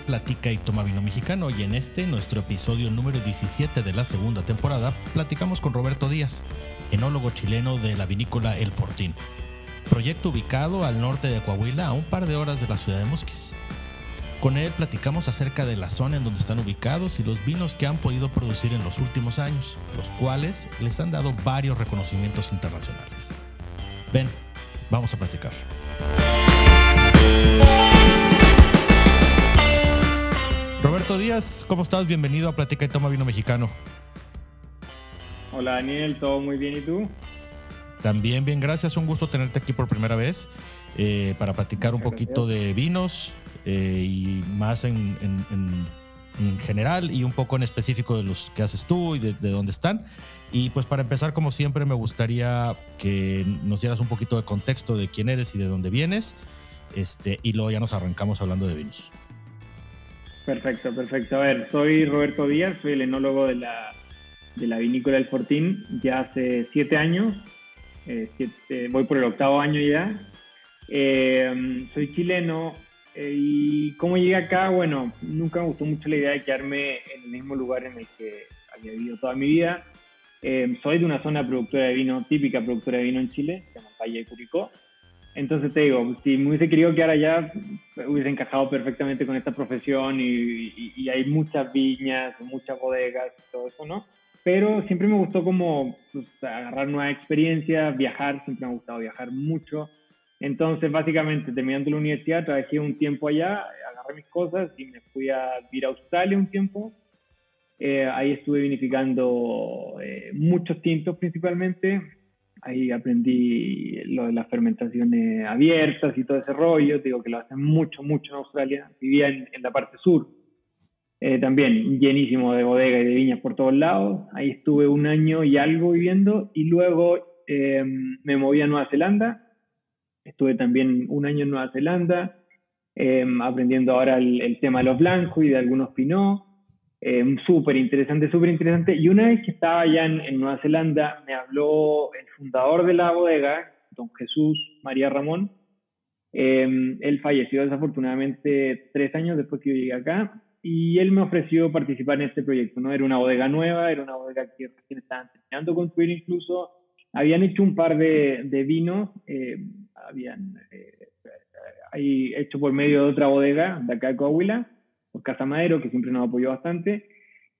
Platica y Toma Vino Mexicano y en este, nuestro episodio número 17 de la segunda temporada, platicamos con Roberto Díaz, enólogo chileno de la vinícola El Fortín, proyecto ubicado al norte de Coahuila a un par de horas de la ciudad de Musquis. Con él platicamos acerca de la zona en donde están ubicados y los vinos que han podido producir en los últimos años, los cuales les han dado varios reconocimientos internacionales. Ven, vamos a platicar. Roberto Díaz, ¿cómo estás? Bienvenido a Platica y Toma Vino Mexicano. Hola Daniel, todo muy bien, ¿y tú? También bien, gracias. Un gusto tenerte aquí por primera vez eh, para platicar un poquito de vinos eh, y más en, general y un poco en específico de los que haces tú y de, de, dónde están. Y pues para empezar, como siempre, me gustaría que nos dieras un poquito de contexto de quién eres y de dónde vienes. Este, y luego ya nos arrancamos hablando de vinos. Perfecto, perfecto. A ver, soy Roberto Díaz, soy el enólogo de la, de la vinícola del Fortín ya hace siete años. Eh, voy por el octavo año ya. Eh, soy chileno eh, y cómo llegué acá, bueno, nunca me gustó mucho la idea de quedarme en el mismo lugar en el que había vivido toda mi vida. soy de una zona productora de vino, típica productora de vino en Chile, se llama Valle de Curicó. Entonces te digo, si me hubiese querido quedar allá, hubiese encajado perfectamente con esta profesión y, hay muchas viñas, muchas bodegas y todo eso, ¿no? Pero siempre me gustó como pues, agarrar nueva experiencia, viajar, siempre me ha gustado viajar mucho. Entonces, básicamente, terminando la universidad, trabajé un tiempo allá, agarré mis cosas y me fui a vivir a Australia un tiempo. Eh, ahí estuve vinificando eh, muchos tintos principalmente, Ahí aprendí lo de las fermentaciones abiertas y todo ese rollo. digo que lo hacen mucho, mucho en Australia. Vivía en, la parte sur. Eh, también llenísimo de bodega y de viñas por todos lados. Ahí estuve un año y algo viviendo y luego eh, me moví a Nueva Zelanda. Estuve también un año en Nueva Zelanda, eh, aprendiendo ahora el, el, tema de los blancos y de algunos pinot. Eh, súper interesante, súper interesante. Y una vez que estaba allá en, Nueva Zelanda, me habló el fundador de la bodega, don Jesús María Ramón. Eh, él falleció desafortunadamente tres años después que yo llegué acá y él me ofreció participar en este proyecto. ¿no? Era una bodega nueva, era una bodega que recién estaban terminando construir incluso. Habían hecho un par de, de vinos, eh, habían ahí hecho por medio de otra bodega de acá de Coahuila por Casa Madero, que siempre nos apoyó bastante.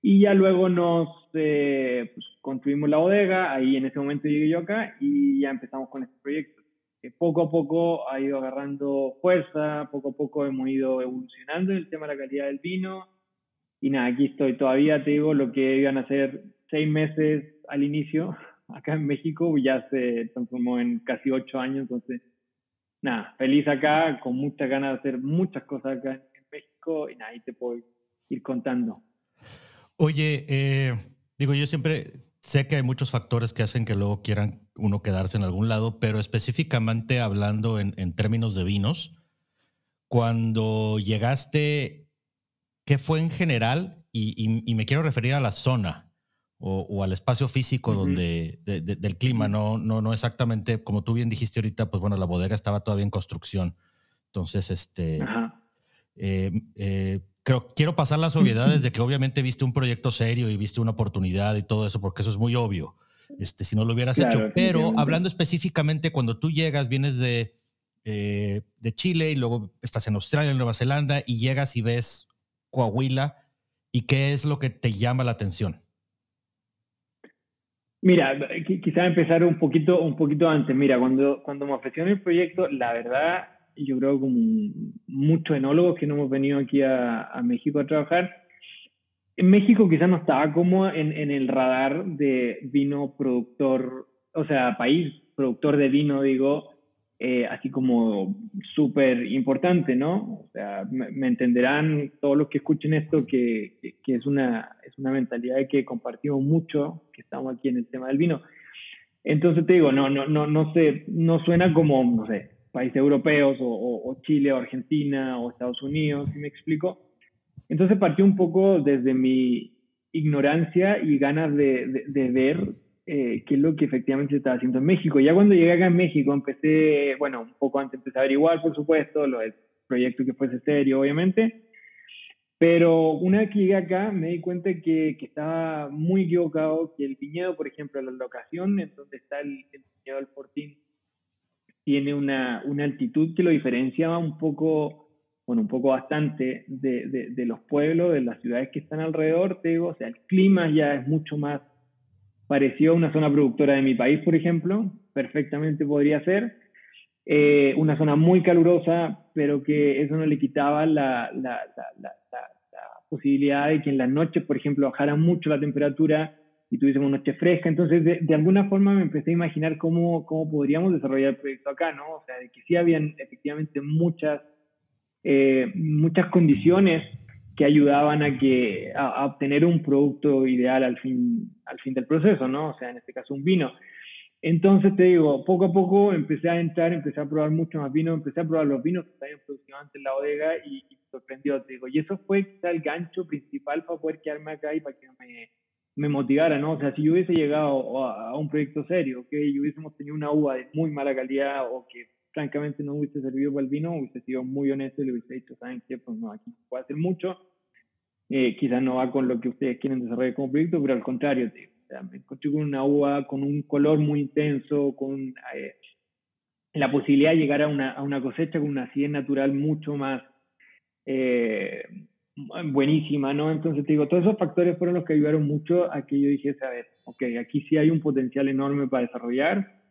Y ya luego nos eh, pues, construimos la bodega, ahí en ese momento llegué yo acá y ya empezamos con este proyecto. Que poco a poco ha ido agarrando fuerza, poco a poco hemos ido evolucionando en el tema de la calidad del vino. Y nada, aquí estoy todavía, te digo, lo que iban a ser seis meses al inicio, acá en México, ya se transformó en casi ocho años, entonces, nada, feliz acá, con muchas ganas de hacer muchas cosas acá Y ahí te puedo ir contando. Oye, eh, digo, yo siempre sé que hay muchos factores que hacen que luego quieran uno quedarse en algún lado, pero específicamente hablando en, términos de vinos, cuando llegaste, ¿qué fue en general? Y, me quiero referir a la zona o, al espacio físico donde, del clima, no, no, no exactamente, como tú bien dijiste ahorita, pues bueno, la bodega estaba todavía en construcción. Entonces, este, eh, eh, creo, quiero pasar las obviedades de que obviamente viste un proyecto serio y viste una oportunidad y todo eso, porque eso es muy obvio. Este, si no lo hubieras hecho. Pero hablando específicamente, cuando tú llegas, vienes de, eh, de Chile y luego estás en Australia, en Nueva Zelanda y llegas y ves Coahuila, ¿y qué es lo que te llama la atención? Mira, quizá empezar un poquito, un poquito antes. Mira, cuando, cuando me ofrecieron el proyecto, la verdad, yo creo como muchos enólogos que no hemos venido aquí a, México a trabajar. En México quizás no estaba como en, en, el radar de vino productor, o sea, país productor de vino, digo, eh, así como súper importante, ¿no? O sea, me, entenderán todos los que escuchen esto que, que, es, una, es una mentalidad que compartimos mucho, que estamos aquí en el tema del vino. Entonces te digo, no, no, no, no sé, no suena como, no sé, países europeos o, Chile o Argentina o Estados Unidos, ¿sí me explico? Entonces partió un poco desde mi ignorancia y ganas de, ver eh, qué es lo que efectivamente se estaba haciendo en México. Ya cuando llegué acá en México empecé, bueno, un poco antes empecé a averiguar, por supuesto, lo del proyecto que fuese serio, obviamente. Pero una vez que llegué acá me di cuenta que, que estaba muy equivocado, que el viñedo, por ejemplo, la locación en donde está el, el viñedo del Fortín, tiene una, una, altitud que lo diferenciaba un poco, bueno, un poco bastante de, de, los pueblos, de las ciudades que están alrededor, te digo, o sea, el clima ya es mucho más parecido a una zona productora de mi país, por ejemplo, perfectamente podría ser, eh, una zona muy calurosa, pero que eso no le quitaba la, la, la, la, posibilidad de que en las noches, por ejemplo, bajara mucho la temperatura y tuviésemos noche fresca. Entonces, de, de, alguna forma me empecé a imaginar cómo, cómo podríamos desarrollar el proyecto acá, ¿no? O sea, de que sí habían efectivamente muchas, eh, muchas condiciones que ayudaban a, que, a, a, obtener un producto ideal al fin, al fin del proceso, ¿no? O sea, en este caso un vino. Entonces te digo, poco a poco empecé a entrar, empecé a probar mucho más vino, empecé a probar los vinos que estaban producidos antes en la bodega y, y, sorprendió, te digo. Y eso fue quizá el gancho principal para poder quedarme acá y para que me, me motivara, ¿no? O sea, si yo hubiese llegado a, un proyecto serio, que y hubiésemos tenido una uva de muy mala calidad o que francamente no hubiese servido para el vino, hubiese sido muy honesto y le hubiese dicho, ¿saben qué? Pues no, aquí se puede hacer mucho. Eh, quizás no va con lo que ustedes quieren desarrollar como proyecto, pero al contrario, te digo me encontré con una uva con un color muy intenso, con eh, la posibilidad de llegar a una, a una, cosecha con una acidez natural mucho más eh, buenísima, ¿no? Entonces te digo, todos esos factores fueron los que ayudaron mucho a que yo dijese, a ver, ok, aquí sí hay un potencial enorme para desarrollar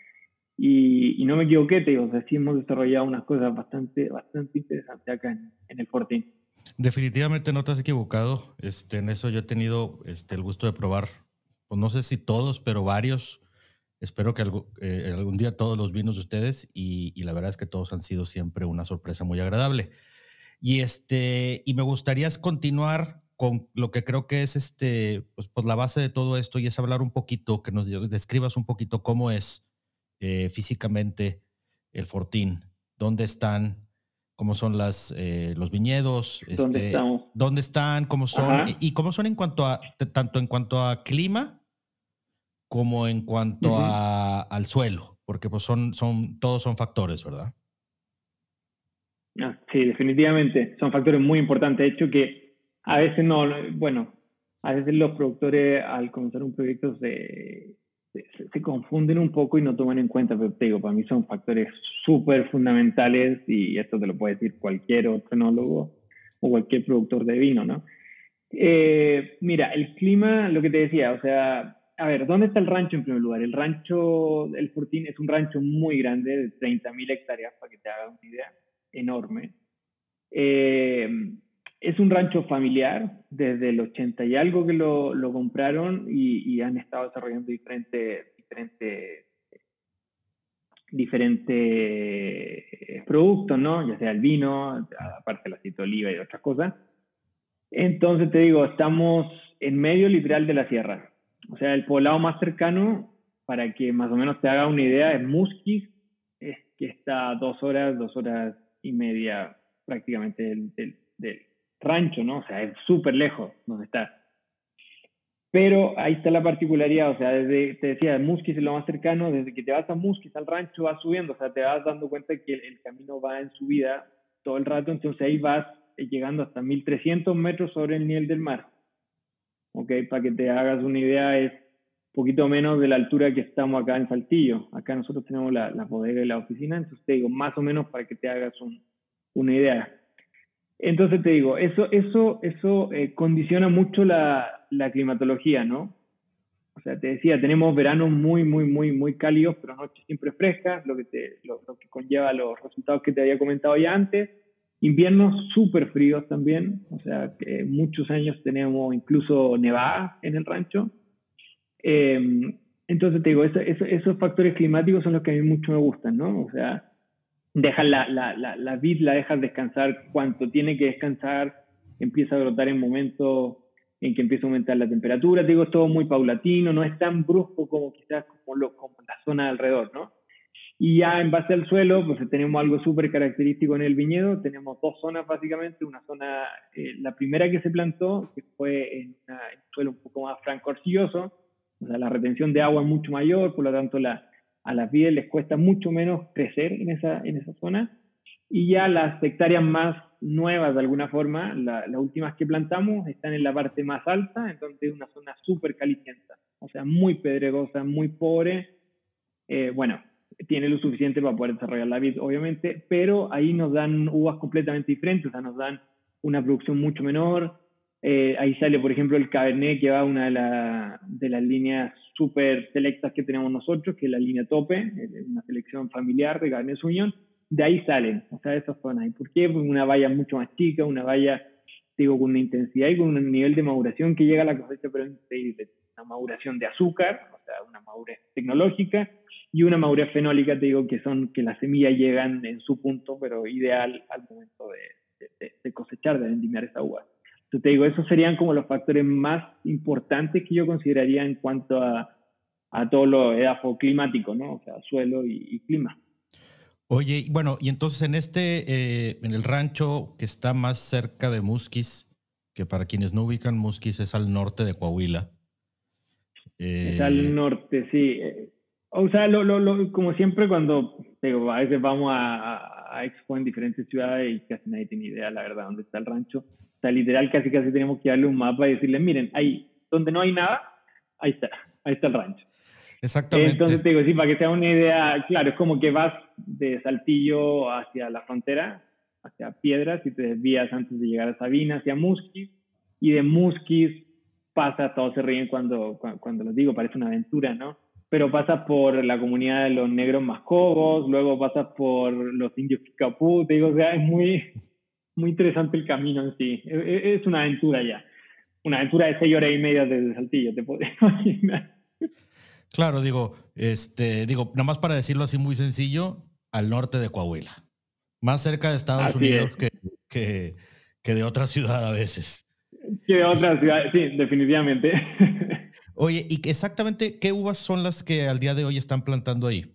y, y no me equivoqué, te digo, o sea, sí hemos desarrollado unas cosas bastante, bastante interesantes acá en, en el Fortín. Definitivamente no te has equivocado. Este, en eso yo he tenido este, el gusto de probar pues no sé si todos, pero varios. Espero que algo, eh, algún día todos los vinos de ustedes y, y, la verdad es que todos han sido siempre una sorpresa muy agradable. Y, este, y me gustaría continuar con lo que creo que es este, pues, pues la base de todo esto y es hablar un poquito, que nos describas un poquito cómo es eh, físicamente el Fortín, dónde están, cómo son las, eh, los viñedos, ¿Dónde, este, estamos? dónde están, cómo son y, y, cómo son en cuanto a, tanto en cuanto a clima como en cuanto uh -huh. a, al suelo, porque pues son, son, todos son factores, ¿verdad? Ah, sí, definitivamente, son factores muy importantes. De hecho, que a veces no, bueno, a veces los productores al comenzar un proyecto se, se, confunden un poco y no toman en cuenta, pero te digo, para mí son factores súper fundamentales y esto te lo puede decir cualquier otro enólogo o cualquier productor de vino, ¿no? Eh, mira, el clima, lo que te decía, o sea, a ver, ¿dónde está el rancho en primer lugar? El rancho, el Fortín es un rancho muy grande, de 30.000 hectáreas, para que te hagas una idea, enorme. Eh, es un rancho familiar, desde el 80 y algo que lo, lo compraron y, y, han estado desarrollando diferentes, diferentes, diferentes productos, ¿no? Ya sea el vino, aparte el aceite de oliva y otras cosas. Entonces te digo, estamos en medio literal de la sierra o sea, el poblado más cercano, para que más o menos te haga una idea, es Musquis, es que está a dos horas, dos horas y media prácticamente del, del, del rancho, ¿no? O sea, es súper lejos donde está. Pero ahí está la particularidad, o sea, desde, te decía, Musquis es lo más cercano, desde que te vas a Musquis al rancho vas subiendo, o sea, te vas dando cuenta que el, el camino va en subida todo el rato, entonces ahí vas llegando hasta 1300 metros sobre el nivel del mar. ¿ok? Para que te hagas una idea, es poquito menos de la altura que estamos acá en Saltillo. Acá nosotros tenemos la, la bodega y la oficina, entonces te digo, más o menos para que te hagas un, una idea. Entonces te digo, eso, eso, eso eh, condiciona mucho la, la, climatología, ¿no? O sea, te decía, tenemos veranos muy, muy, muy, muy cálidos, pero noches siempre frescas, lo que, te, lo, lo que conlleva los resultados que te había comentado ya antes. Inviernos súper fríos también, o sea, que muchos años tenemos incluso nevada en el rancho. Eh, entonces te digo, eso, eso, esos factores climáticos son los que a mí mucho me gustan, ¿no? O sea, dejas la, la, la, la vid, la dejas descansar cuanto tiene que descansar, empieza a brotar en momentos en que empieza a aumentar la temperatura, te digo, es todo muy paulatino, no es tan brusco como quizás como, lo, como la zona alrededor, ¿no? Y ya en base al suelo, pues tenemos algo súper característico en el viñedo. Tenemos dos zonas básicamente. Una zona, eh, la primera que se plantó, que fue en, una, en, un suelo un poco más franco-arcilloso. O sea, la retención de agua es mucho mayor, por lo tanto la, a las vides les cuesta mucho menos crecer en esa, en esa zona. Y ya las hectáreas más nuevas, de alguna forma, las últimas que plantamos, están en la parte más alta, entonces es una zona súper calicienta, o sea, muy pedregosa, muy pobre. Eh, bueno, tiene lo suficiente para poder desarrollar la vid, obviamente, pero ahí nos dan uvas completamente diferentes, o sea, nos dan una producción mucho menor. Eh, ahí sale, por ejemplo, el Cabernet, que va una de, la, de las líneas súper selectas que tenemos nosotros, que es la línea tope, eh, una selección familiar de Cabernet Sauvignon. De ahí salen, o sea, de esas zonas. ¿Y por qué? Porque una valla mucho más chica, una valla, digo, con una intensidad y con un nivel de maduración que llega a la cosecha, pero increíble. Una maduración de azúcar, o sea, una madurez tecnológica, y una madurez fenólica, te digo, que son que las semillas llegan en su punto, pero ideal al momento de, cosechar, de vendimiar esa uva. Entonces te digo, esos serían como los factores más importantes que yo consideraría en cuanto a, a todo lo edafo climático, ¿no? O sea, suelo y, clima. Oye, bueno, y entonces en este, eh, en el rancho que está más cerca de Musquis, que para quienes no ubican, Musquis es al norte de Coahuila. es al eh, norte, sí. O sea, lo, lo, lo, como siempre cuando digo, a veces vamos a, a, Expo en diferentes ciudades y casi nadie tiene idea, la verdad, dónde está el rancho. O sea, literal, casi casi tenemos que darle un mapa y decirle, miren, ahí donde no hay nada, ahí está, ahí está el rancho. Exactamente. Entonces te digo, sí, para que sea una idea, claro, es como que vas de Saltillo hacia la frontera, hacia Piedras, y te desvías antes de llegar a Sabina, hacia Musquis, y de Musquis pasa, todos se ríen cuando, cuando, cuando los digo, parece una aventura, ¿no? Pero pasa por la comunidad de los negros mascobos, luego pasa por los indios Kikapú, te digo, o sea, es muy, muy interesante el camino en sí. E, e, es una aventura ya. Una aventura de seis horas y media desde Saltillo, te puedes imaginar. Claro, digo, este, digo, nada más para decirlo así muy sencillo, al norte de Coahuila. Más cerca de Estados Unidos que, que, que, de otra ciudad a veces. Que de otra ciudad, sí, definitivamente. Oye, ¿y exactamente qué uvas son las que al día de hoy están plantando ahí?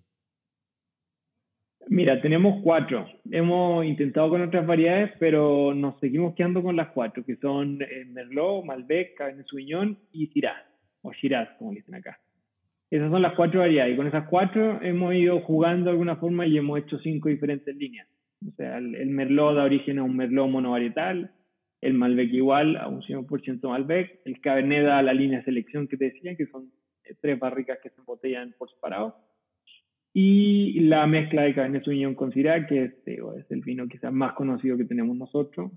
Mira, tenemos cuatro. Hemos intentado con otras variedades, pero nos seguimos quedando con las cuatro, que son eh, Merlot, Malbec, Cabernet Sauvignon y Shiraz, o Shiraz, como dicen acá. Esas son las cuatro variedades. Y con esas cuatro hemos ido jugando de alguna forma y hemos hecho cinco diferentes líneas. O sea, el, el Merlot da origen a un Merlot monovarietal, el Malbec igual a un 100% Malbec, el Cabernet da la línea de selección que te decía, que son eh, tres barricas que se embotellan por separado, y la mezcla de Cabernet Sauvignon con Syrah, que es, es el vino quizás más conocido que tenemos nosotros,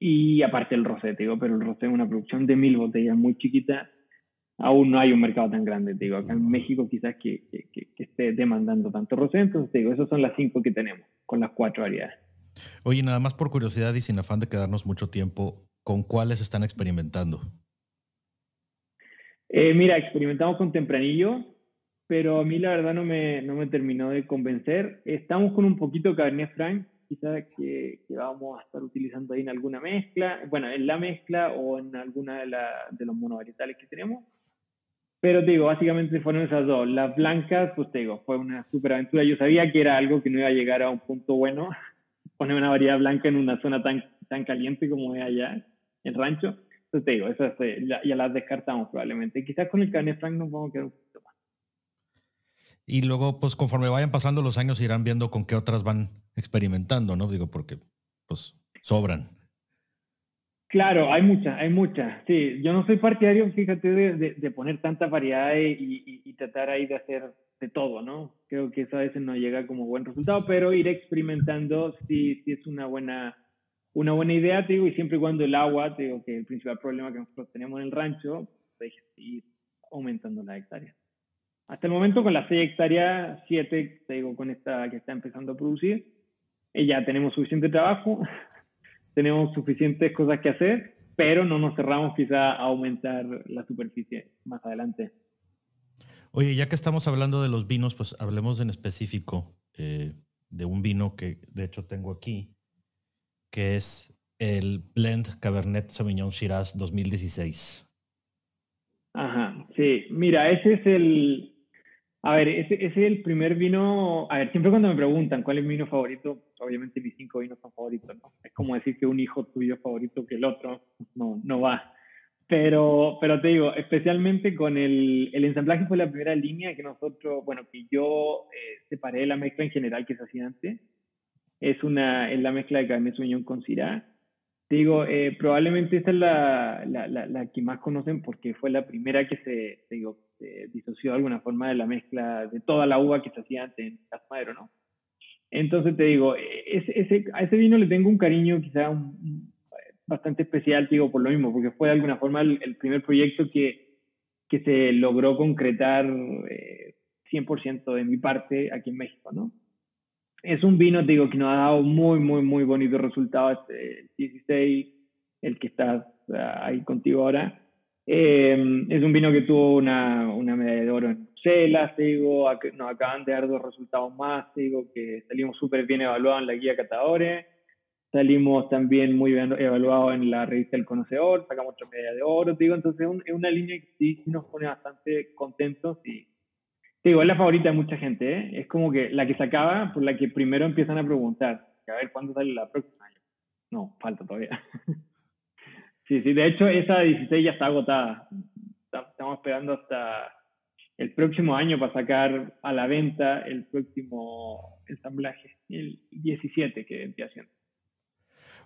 y aparte el rosé, digo, pero el rosé es una producción de mil botellas muy chiquita, aún no hay un mercado tan grande, digo, acá en México quizás que, que, que esté demandando tanto rosé, entonces digo, esas son las cinco que tenemos, con las cuatro variedades. Oye, nada más por curiosidad y sin afán de quedarnos mucho tiempo, ¿con cuáles están experimentando? Eh, mira, experimentamos con Tempranillo, pero a mí la verdad no me, no me terminó de convencer. Estamos con un poquito Cabernet Franc, quizás que, que, vamos a estar utilizando ahí en alguna mezcla, bueno, en la mezcla o en alguna de, la, de los monovarietales que tenemos. Pero te digo, básicamente fueron esas dos. Las blancas, pues te digo, fue una super aventura. Yo sabía que era algo que no iba a llegar a un punto bueno, poner una variedad blanca en una zona tan, tan caliente como es allá, el rancho. Entonces te digo, esas ya, las descartamos probablemente. Quizás con el Cabernet Franc nos vamos a quedar un poquito más. Y luego, pues conforme vayan pasando los años, irán viendo con qué otras van experimentando, ¿no? Digo, porque pues sobran. Claro, hay muchas, hay muchas. Sí, yo no soy partidario, fíjate, de, de, poner tantas variedades y, y, tratar ahí de hacer de todo, ¿no? Creo que eso a veces no llega como buen resultado, pero ir experimentando sí, sí es una buena, una buena idea, te digo, y siempre y cuando el agua, te digo que el principal problema que nosotros tenemos en el rancho, pues ir aumentando la hectárea. Hasta el momento con las 6 hectáreas, 7, te digo, con esta que está empezando a producir, eh, ya tenemos suficiente trabajo, tenemos suficientes cosas que hacer, pero no nos cerramos quizá a aumentar la superficie más adelante. Oye, ya que estamos hablando de los vinos, pues hablemos en específico eh, de un vino que de hecho tengo aquí, que es el Blend Cabernet Sauvignon Shiraz 2016. Ajá, sí. Mira, ese es el, a ver, ese, es el primer vino. A ver, siempre cuando me preguntan cuál es mi vino favorito, obviamente mis cinco vinos son favoritos, ¿no? Es como decir que un hijo tuyo es favorito que el otro, no, no va. Pero, pero te digo, especialmente con el, el ensamblaje fue la primera línea que nosotros, bueno, que yo eh, separé la mezcla en general que se hacía antes. es, una, es la mezcla de Cabernet Sauvignon con Syrah. Te digo, eh, probablemente esta es la, la, la, que más conocen porque fue la primera que se, digo, disoció de alguna forma de la mezcla de toda la uva que se hacía antes en Casa Madero, ¿no? Entonces te digo, ese, a ese vino le tengo un cariño quizá bastante especial, digo, por lo mismo, porque fue de alguna forma el, primer proyecto que, que, se logró concretar 100% eh, de mi parte aquí en México, ¿no? Es un vino, te digo, que nos ha dado muy, muy, muy bonitos resultados, este, el 16, el que estás ah, ahí contigo ahora. Eh, es un vino que tuvo una, una medalla de oro en Bruselas, digo, nos acaban de dar dos resultados más, digo, que salimos súper bien evaluados en la guía Catadores, salimos también muy bien evaluados en la revista El Conocedor, sacamos otra medalla de oro, digo, entonces es una línea que sí, nos pone bastante contentos y, digo, es la favorita de mucha gente, ¿eh? es como que la que se acaba, por la que primero empiezan a preguntar, a ver cuándo sale la próxima. No, falta todavía. sí, sí, de hecho esa 16 ya está agotada, estamos esperando hasta el próximo año para sacar a la venta el próximo ensamblaje, el 17 que estoy haciendo.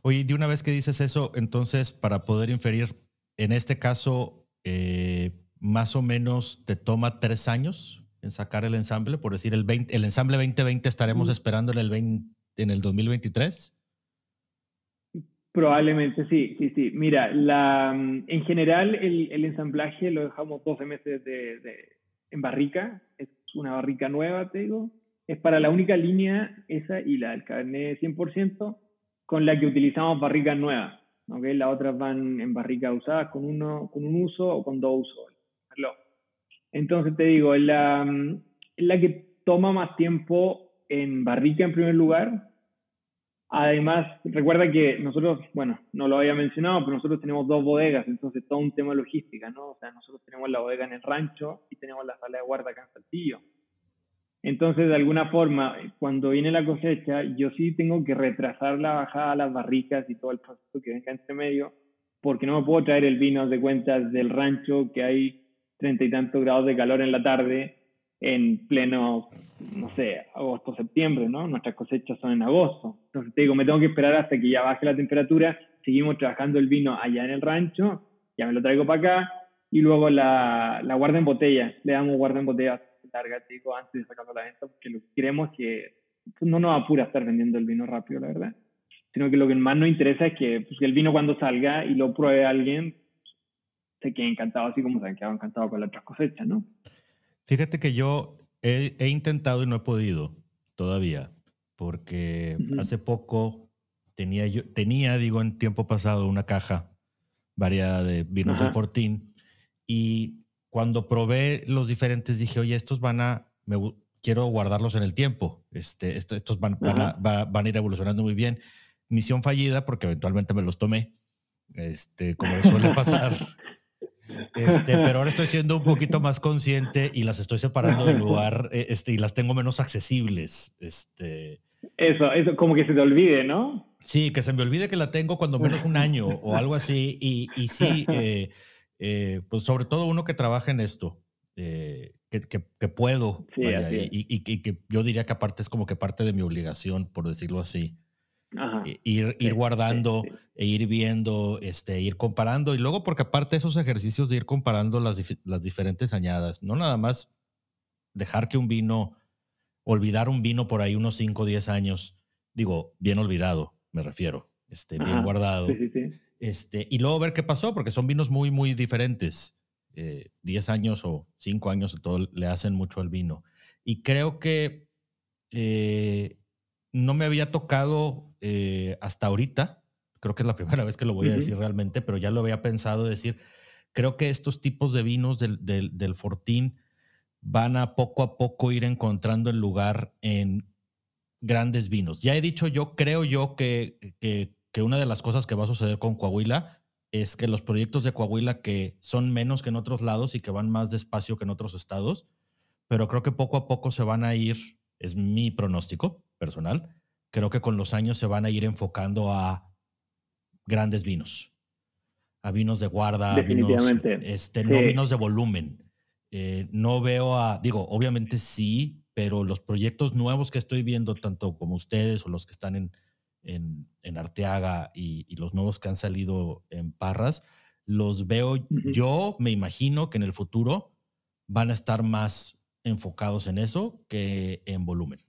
Oye, de una vez que dices eso, entonces para poder inferir, en este caso, eh, más o menos te toma tres años en sacar el ensamble, por decir, el, 20, el ensamble 2020 estaremos esperando en el, 20, en el 2023. Probablemente sí, sí, sí. Mira, la, en general el, el ensamblaje lo dejamos 12 meses de, en barrica, es una barrica nueva, te digo, es para la única línea esa y la del carnet 100% con la que utilizamos barricas nuevas, ¿okay? Las otras van en barricas usadas con, uno, con un uso o con dos usos. Entonces te digo, la, la que toma más tiempo en barrica en primer lugar, Además, recuerda que nosotros, bueno, no lo había mencionado, pero nosotros tenemos dos bodegas, entonces todo un tema de logística, ¿no? O sea, nosotros tenemos la bodega en el rancho y tenemos la sala de guarda acá en Saltillo. Entonces, de alguna forma, cuando viene la cosecha, yo sí tengo que retrasar la bajada a las barricas y todo el proceso que venga entre medio, porque no me puedo traer el vino de cuentas del rancho que hay treinta y tantos grados de calor en la tarde en pleno, no sé, agosto, septiembre, ¿no? Nuestras cosechas son en agosto. Entonces te digo, me tengo que esperar hasta que ya baje la temperatura, seguimos trabajando el vino allá en el rancho, ya me lo traigo para acá, y luego la, la guarda en botella, le damos guarda en botella larga, digo, antes de sacarlo la venta, porque lo que queremos que pues, no nos apura estar vendiendo el vino rápido, la verdad, sino que lo que más nos interesa es que, pues, que el vino cuando salga y lo pruebe alguien, se quede encantado, así como se han quedado encantados con las otras cosechas, ¿no? Fíjate que yo he, intentado y no he podido todavía, porque hace poco tenía, yo, tenía, digo, en tiempo pasado una caja variada de vinos del Fortín y cuando probé los diferentes dije, oye, estos van a, me, quiero guardarlos en el tiempo, este, estos, van, van, a, van, a, ir evolucionando muy bien. Misión fallida porque eventualmente me los tomé, este, como suele pasar. Este, pero ahora estoy siendo un poquito más consciente y las estoy separando del lugar eh, este, y las tengo menos accesibles. Este, eso, eso, como que se te olvide, ¿no? Sí, que se me olvide que la tengo cuando menos un año o algo así. Y, y sí, eh, eh, pues sobre todo uno que trabaja en esto, que, que, puedo. y, y, que yo diría que aparte es como que parte de mi obligación, por decirlo así. Ir, ir guardando e ir viendo, este, ir comparando. Y luego, porque aparte esos ejercicios de ir comparando las, las diferentes añadas, no nada más dejar que un vino, olvidar un vino por ahí unos 5 o 10 años, digo, bien olvidado, me refiero, este, bien guardado. este, y luego ver qué pasó, porque son vinos muy, muy diferentes. 10 eh, años o 5 años, todo le hacen mucho al vino. Y creo que eh, no me había tocado eh, hasta ahorita, creo que es la primera vez que lo voy a decir realmente, pero ya lo había pensado decir, creo que estos tipos de vinos del, del, Fortín van a poco a poco ir encontrando el lugar en grandes vinos. Ya he dicho yo, creo yo que, que, que, una de las cosas que va a suceder con Coahuila es que los proyectos de Coahuila que son menos que en otros lados y que van más despacio que en otros estados, pero creo que poco a poco se van a ir, es mi pronóstico personal, creo que con los años se van a ir enfocando a grandes vinos, a vinos de guarda, Definitivamente. Vinos, este, no vinos de volumen. Eh, no veo a, digo, obviamente sí, pero los proyectos nuevos que estoy viendo, tanto como ustedes o los que están en, en, Arteaga y, los nuevos que han salido en Parras, los veo, yo me imagino que en el futuro van a estar más enfocados en eso que en volumen.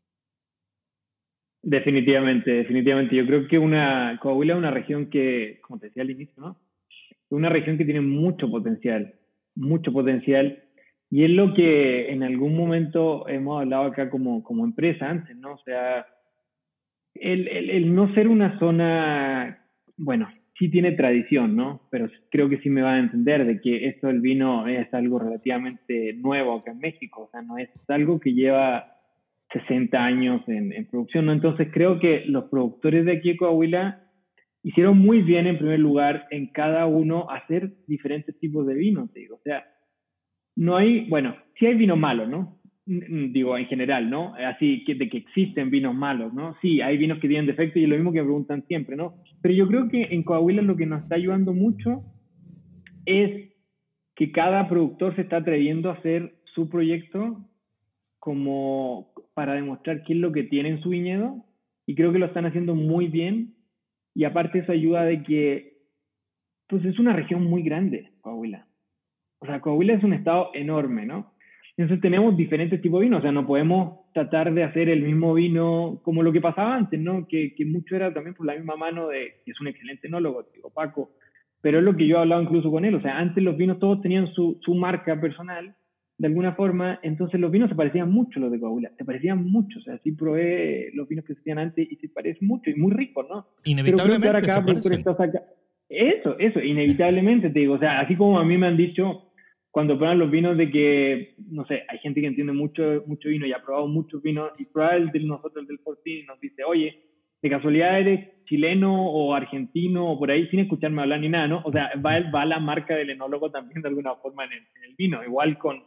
Definitivamente, definitivamente. Yo creo que una Coahuila es una región que, como te decía al inicio, ¿no? una región que tiene mucho potencial, mucho potencial. Y es lo que en algún momento hemos hablado acá como, como empresa antes, ¿no? O sea, el, el, no ser una zona, bueno, sí tiene tradición, ¿no? Pero creo que sí me va a entender de que esto del vino es algo relativamente nuevo acá en México, o sea, no es algo que lleva 60 años en, en producción, ¿no? Entonces creo que los productores de aquí de Coahuila hicieron muy bien en primer lugar en cada uno hacer diferentes tipos de vino, te digo. O sea, no hay, bueno, sí hay vino malo, ¿no? Digo, en general, ¿no? Así que de que existen vinos malos, ¿no? Sí, hay vinos que tienen defectos y es lo mismo que me preguntan siempre, ¿no? Pero yo creo que en Coahuila lo que nos está ayudando mucho es que cada productor se está atreviendo a hacer su proyecto como para demostrar qué es lo que tiene en su viñedo y creo que lo están haciendo muy bien y aparte eso ayuda de que, pues es una región muy grande, Coahuila. O sea, Coahuila es un estado enorme, ¿no? Entonces tenemos diferentes tipos de vino, o sea, no podemos tratar de hacer el mismo vino como lo que pasaba antes, ¿no? Que, que mucho era también por la misma mano de, que es un excelente enólogo, digo, Paco, pero es lo que yo he hablado incluso con él, o sea, antes los vinos todos tenían su, su marca personal de alguna forma, entonces los vinos se parecían mucho a los de Coahuila, se parecían mucho, o sea, sí probé los vinos que se hacían antes y se parecen mucho y muy ricos, ¿no? Inevitablemente ahora cada Eso, eso, inevitablemente te digo, o sea, así como a mí me han dicho cuando prueban los vinos de que, no sé, hay gente que entiende mucho, mucho vino y ha probado muchos vinos y prueba el de nosotros, el del Fortín, y nos dice, oye, de casualidad eres chileno o argentino o por ahí sin escucharme hablar ni nada, ¿no? O sea, va, va la marca del enólogo también de alguna forma en el vino, igual con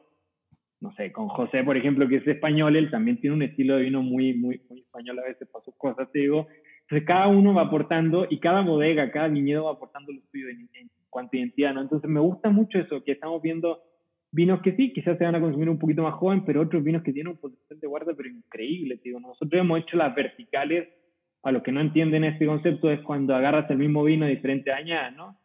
no sé, con José, por ejemplo, que es español, él también tiene un estilo de vino muy, muy, muy español a veces para sus cosas, te digo. Entonces, cada uno va aportando y cada bodega, cada viñedo va aportando lo suyo en, cuanto a identidad, ¿no? Entonces, me gusta mucho eso, que estamos viendo vinos que sí, quizás se van a consumir un poquito más joven, pero otros vinos que tienen un potencial de guarda, pero increíble, te digo. Nosotros hemos hecho las verticales, a los que no entienden este concepto, es cuando agarras el mismo vino de diferentes añadas, ¿no?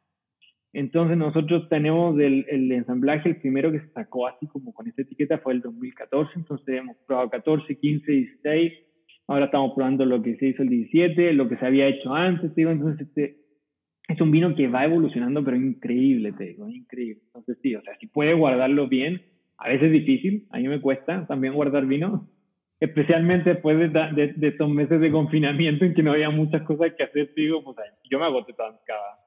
Entonces nosotros tenemos el, el, ensamblaje, el primero que se sacó así como con esta etiqueta fue el 2014, entonces hemos probado 14, 15, 16, ahora estamos probando lo que se hizo el 17, lo que se había hecho antes, digo, entonces este es un vino que va evolucionando, pero increíble, te digo, increíble. Entonces sí, o sea, si puedes guardarlo bien, a veces es difícil, a mí me cuesta también guardar vino, especialmente después de, de, de estos meses de confinamiento en que no había muchas cosas que hacer, digo, pues yo me agoté toda mi cava,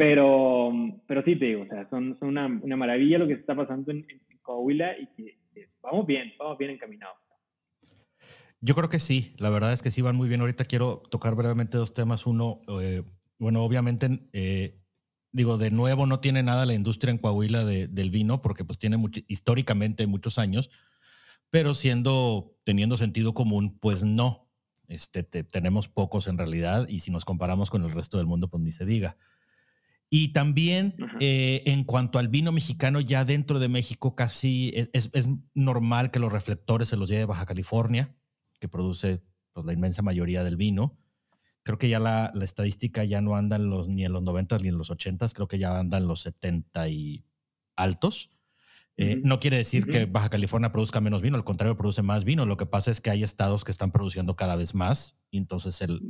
pero, pero sí te digo, o sea, son, son una, una, maravilla lo que está pasando en, Coahuila y que, vamos bien, vamos bien encaminados. Yo creo que sí, la verdad es que sí van muy bien. Ahorita quiero tocar brevemente dos temas. Uno, eh, bueno, obviamente, eh, digo, de nuevo no tiene nada la industria en Coahuila de, del vino, porque pues tiene históricamente muchos años, pero siendo, teniendo sentido común, pues no. Este, tenemos pocos en realidad y si nos comparamos con el resto del mundo, pues ni se diga. Y también eh, en cuanto al vino mexicano, ya dentro de México casi es, normal que los reflectores se los lleve Baja California, que produce pues, la inmensa mayoría del vino. Creo que ya la, estadística ya no anda los, ni en los 90 ni en los 80, creo que ya anda en los 70 y altos. Eh, no quiere decir que Baja California produzca menos vino, al contrario, produce más vino. Lo que pasa es que hay estados que están produciendo cada vez más y entonces el,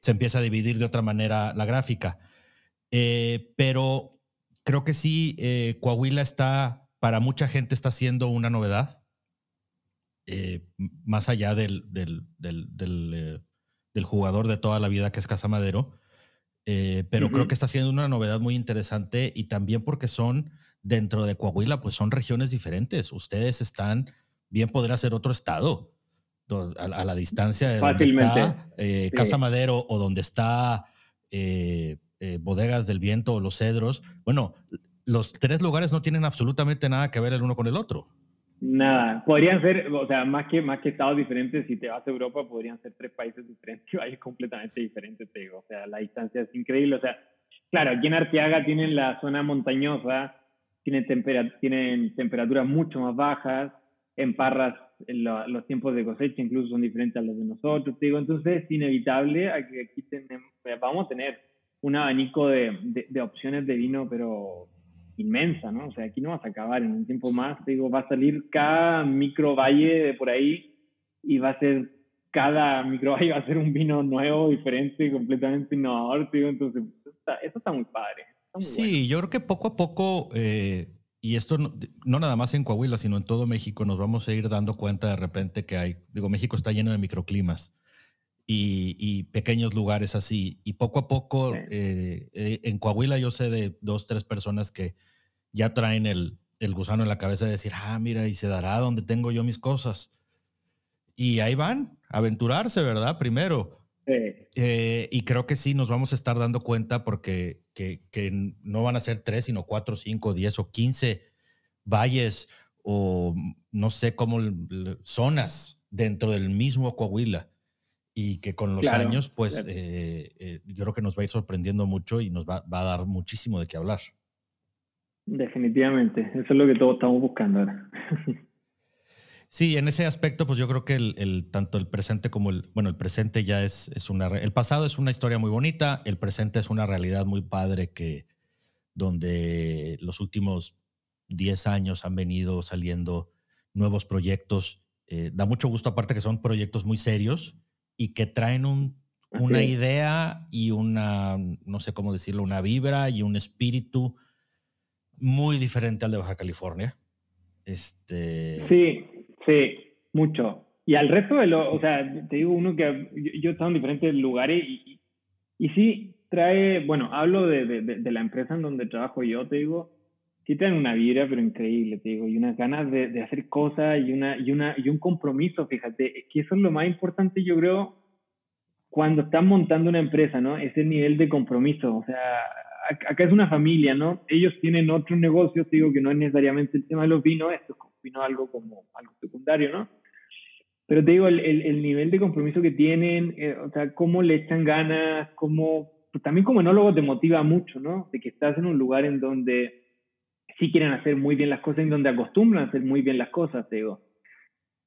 se empieza a dividir de otra manera la gráfica. Eh, pero creo que sí, eh, Coahuila está, para mucha gente está siendo una novedad, eh, más allá del, del, del, jugador de toda la vida que es Casamadero, pero creo que está siendo una novedad muy interesante y también porque son dentro de Coahuila, pues son regiones diferentes. Ustedes están, bien podrá ser otro estado, a, la distancia de donde está Casa Madero o donde está eh, bodegas del viento o los cedros. Bueno, los tres lugares no tienen absolutamente nada que ver el uno con el otro. Nada, podrían ser, o sea, más que, más que estados diferentes, si te vas a Europa, podrían ser tres países diferentes, países completamente diferentes, te digo. O sea, la distancia es increíble. O sea, claro, aquí en Arteaga tienen la zona montañosa, tienen, tienen temperaturas mucho más bajas, en Parras los tiempos de cosecha incluso son diferentes a los de nosotros, te digo, entonces es inevitable que aquí tenemos, vamos a tener un abanico de, de, opciones de vino, pero inmensa, ¿no? O sea, aquí no vas a acabar en un tiempo más, te digo, va a salir cada micro valle de por ahí y va a ser, cada micro valle va a ser un vino nuevo, diferente, completamente innovador, te digo, entonces, eso está, eso está muy padre. sí, yo creo que poco a poco... Eh y esto no, nada más en Coahuila, sino en todo México, nos vamos a ir dando cuenta de repente que hay, digo, México está lleno de microclimas y, pequeños lugares así. Y poco a poco, eh, eh, en Coahuila yo sé de dos, tres personas que ya traen el, el gusano en la cabeza de decir, ah, mira, y se dará donde tengo yo mis cosas. Y ahí van, a aventurarse, ¿verdad? Primero. Eh, y creo que sí nos vamos a estar dando cuenta porque que, no van a ser tres, sino cuatro, cinco, diez o quince valles o no sé cómo zonas dentro del mismo Coahuila y que con los años, pues eh, eh, yo creo que nos va a ir sorprendiendo mucho y nos va, va, a dar muchísimo de qué hablar. Definitivamente, eso es lo que todos estamos buscando ahora. Sí, en ese aspecto, pues yo creo que el, tanto el presente como el, bueno, el presente ya es, es una, el pasado es una historia muy bonita, el presente es una realidad muy padre que, donde los últimos 10 años han venido saliendo nuevos proyectos. Eh, da mucho gusto, aparte que son proyectos muy serios y que traen un, una idea y una, no sé cómo decirlo, una vibra y un espíritu muy diferente al de Baja California. Este... Sí, Sí, mucho. Y al resto de o sea, te digo uno que yo, he estado en diferentes lugares y, y, sí trae, bueno, hablo de, de, de, la empresa en donde trabajo yo, te digo, traen una vibra, pero increíble, te digo, y unas ganas de, de hacer cosas y, una, y, una, y un compromiso, fíjate, es que eso es lo más importante, yo creo, cuando estás montando una empresa, ¿no? Ese nivel de compromiso, o sea, acá es una familia, ¿no? Ellos tienen otro negocio, te digo que no es necesariamente el tema de los vinos, esto vino algo como algo secundario, ¿no? Pero te digo, el, el, nivel de compromiso que tienen, eh, o sea, cómo le echan ganas, cómo, pues también como enólogo te motiva mucho, ¿no? De que estás en un lugar en donde sí quieren hacer muy bien las cosas, en donde acostumbran hacer muy bien las cosas, digo.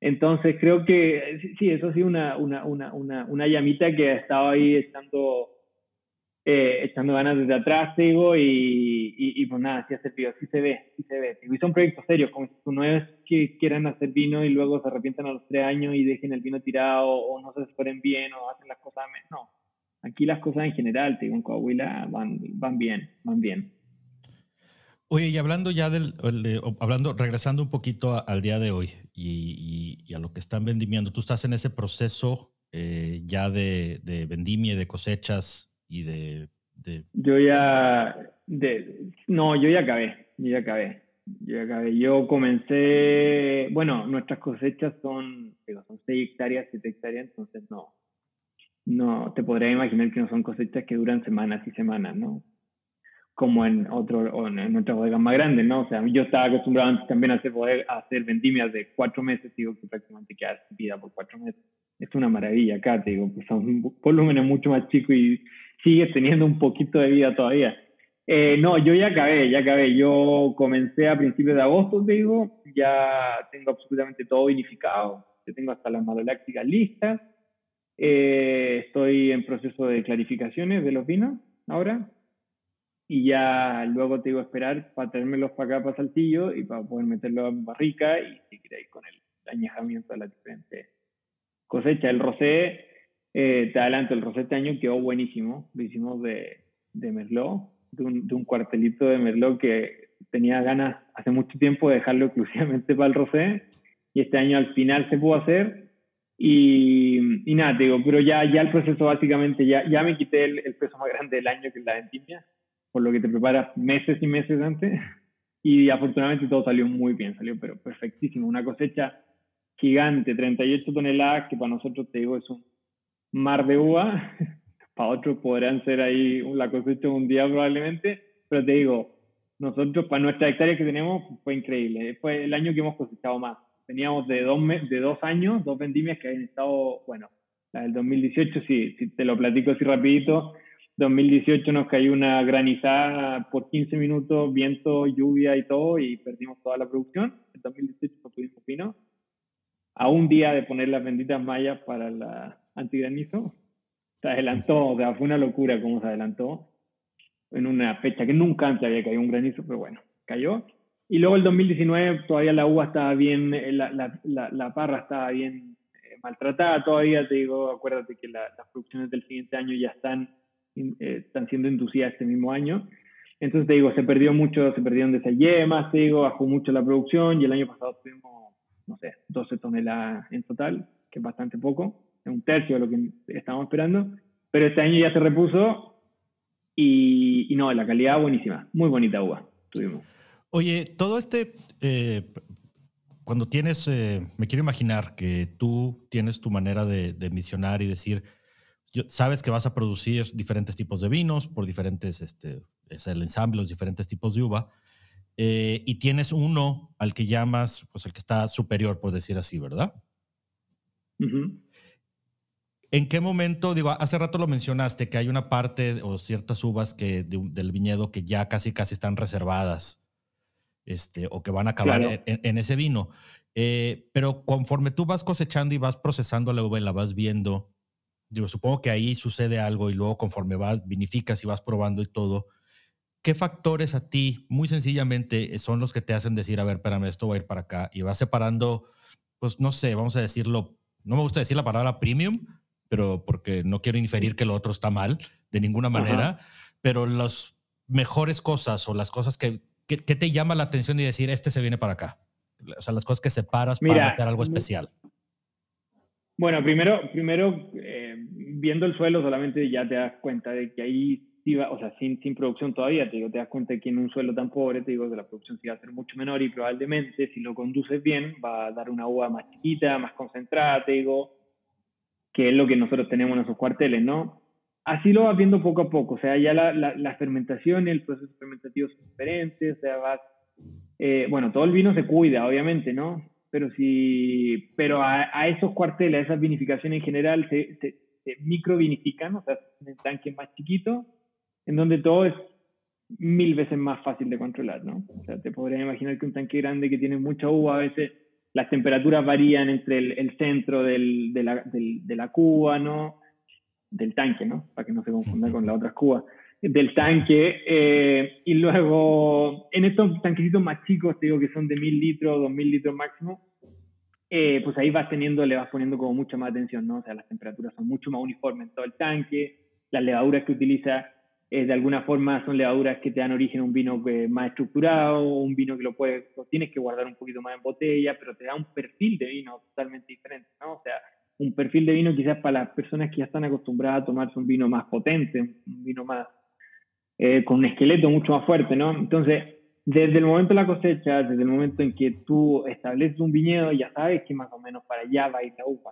Entonces creo que sí, eso ha sido una, una, una, una, llamita que ha estado ahí estando eh, echando ganas desde atrás, digo, y, y, pues nada, sí ha servido, sí se ve, sí se ve. Y son proyectos serios, como no es que quieran hacer vino y luego se arrepientan a los tres años y dejen el vino tirado o no se esfueren bien o hacen las cosas, no. Aquí las cosas en general, digo, en Coahuila van, van bien, van bien. Oye, y hablando ya del, hablando, regresando un poquito al día de hoy y, a lo que están vendimiando, tú estás en ese proceso eh, ya de, de vendimia de cosechas y de, Yo ya, no, yo ya acabé, yo ya acabé, yo ya acabé. Yo comencé, bueno, nuestras cosechas son, digo, son 6 hectáreas, 7 hectáreas, entonces no, no, te podría imaginar que no son cosechas que duran semanas y semanas, ¿no? Como en otro, o en, nuestras bodegas más grandes, ¿no? O sea, yo estaba acostumbrado antes también a hacer, a hacer vendimias de cuatro meses, digo que prácticamente queda vida por cuatro meses. Es una maravilla acá, te digo, pues son volúmenes mucho más chicos y sigue teniendo un poquito de vida todavía. Eh, no, yo ya acabé, ya acabé. Yo comencé a principios de agosto, digo, ya tengo absolutamente todo vinificado, ya tengo hasta las malolácticas listas. Eh, estoy en proceso de clarificaciones de los vinos ahora. Y ya luego te digo esperar para traérmelos para acá, para Saltillo, y para poder meterlos en barrica y seguir ahí con el añejamiento de las diferentes cosechas. El rosé eh, te adelanto, el rosé este año quedó buenísimo. Lo hicimos de, de Merlot, de un, cuartelito de Merlot que tenía ganas hace mucho tiempo de dejarlo exclusivamente para el rosé. Y este año al final se pudo hacer. Y, y nada, te digo, pero ya, ya el proceso básicamente, ya, ya me quité el, peso más grande del año que es la vendimia, por lo que te preparas meses y meses antes. Y afortunadamente todo salió muy bien, salió pero perfectísimo. Una cosecha gigante, 38 toneladas, que para nosotros, te digo, es un mar de uva, para otros podrán ser ahí la cosecha un día probablemente, pero te digo, nosotros para nuestra hectárea que tenemos fue increíble, fue el año que hemos cosechado más. Teníamos de dos, de dos años, dos vendimias que habían estado, bueno, la del 2018, sí, si te lo platico así rapidito, 2018 nos cayó una granizada por 15 minutos, viento, lluvia y todo, y perdimos toda la producción. En 2018 no tuvimos vino. a un día de poner las benditas mallas para la antigranizo. Se adelantó, o sea, fue una locura cómo se adelantó en una fecha que nunca antes había caído un granizo, pero bueno, cayó. Y luego el 2019 todavía la uva estaba bien, eh, la, la, la, parra estaba bien eh, maltratada todavía, te digo, acuérdate que las producciones del siguiente año ya están, eh, están siendo inducidas este mismo año. Entonces te digo, se perdió mucho, se perdieron de esas te digo, bajó mucho la producción y el año pasado tuvimos, no sé, 12 toneladas en total, que es bastante poco, es un tercio de lo que estábamos esperando, pero este año ya se repuso y, y no, la calidad buenísima, muy bonita uva tuvimos. Oye, todo este, eh, cuando tienes, eh, me quiero imaginar que tú tienes tu manera de, misionar y decir, sabes que vas a producir diferentes tipos de vinos por diferentes, este, es el ensamble, los diferentes tipos de uva, eh, y tienes uno al que llamas, pues el que está superior, por decir así, ¿verdad? ¿En qué momento, digo, hace rato lo mencionaste, que hay una parte o ciertas uvas que, del viñedo que ya casi, casi están reservadas este, o que van a acabar en, ese vino. Eh, pero conforme tú vas cosechando y vas procesando la uva y la vas viendo, digo, supongo que ahí sucede algo y luego conforme vas, vinificas y vas probando y todo, ¿qué factores a ti, muy sencillamente, son los que te hacen decir, a ver, espérame, esto va a ir para acá? Y vas separando, pues no sé, vamos a decirlo, no me gusta decir la palabra premium, pero porque no quiero inferir que lo otro está mal de ninguna manera, pero las mejores cosas o las cosas que ¿qué, te llama la atención y decir, este se viene para acá? O sea, las cosas que separas para hacer algo especial. Bueno, primero, primero eh, viendo el suelo solamente ya te das cuenta de que ahí o sea, sin, sin producción todavía, te digo, te das cuenta de que en un suelo tan pobre, te digo, que la producción sí va a ser mucho menor y probablemente si lo conduces bien va a dar una uva más chiquita, más concentrada, te digo, que es lo que nosotros tenemos en esos cuarteles, ¿no? así lo vas viendo poco a poco, o sea, ya la, la, fermentación y el proceso fermentativo son diferentes, o sea, vas, eh, bueno, todo el vino se cuida, obviamente, ¿no? Pero si, pero a, esos cuarteles, a esas vinificaciones en general, se, se, microvinifican, o sea, en el tanque más chiquito, en donde todo es mil veces más fácil de controlar, ¿no? O sea, te podrías imaginar que un tanque grande que tiene mucha uva, a veces las temperaturas varían entre el, centro del, de, la, de la cuba, ¿no? del tanque, ¿no? Para que no se confunda con la otra Cuba, del tanque. Eh, y luego, en estos tanquecitos más chicos, te digo que son de mil litros, dos mil litros máximo, eh, pues ahí vas teniendo, le vas poniendo como mucha más atención, ¿no? O sea, las temperaturas son mucho más uniformes en todo el tanque, las levaduras que utiliza eh, de alguna forma son levaduras que te dan origen a un vino más estructurado, un vino que lo puedes, lo tienes que guardar un poquito más en botella, pero te da un perfil de vino totalmente diferente, ¿no? O sea, un perfil de vino quizás para las personas que ya están acostumbradas a tomarse un vino más potente, un vino más eh, con un esqueleto mucho más fuerte, ¿no? Entonces, desde el momento de la cosecha, desde el momento en que tú estableces un viñedo, ya sabes que más o menos para allá va a ir la uva.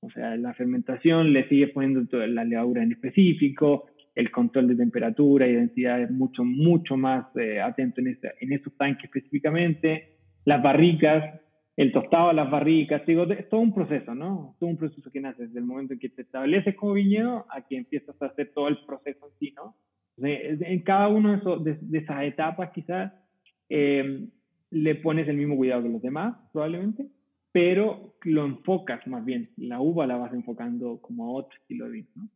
O sea, la fermentación le sigues poniendo la levadura en específico, el control de temperatura y densidad es mucho, mucho más eh, atento en, ese, en esos tanques específicamente. Las barricas, el tostado a las barricas, digo, es todo un proceso, ¿no? Todo un proceso que nace desde el momento en que te estableces como viñedo a que empiezas a hacer todo el proceso en sí, ¿no? En cada una de, esas etapas quizás eh, le pones el mismo cuidado que los demás, probablemente, pero lo enfocas más bien. La uva la vas enfocando como a otro estilo de vino, ¿no?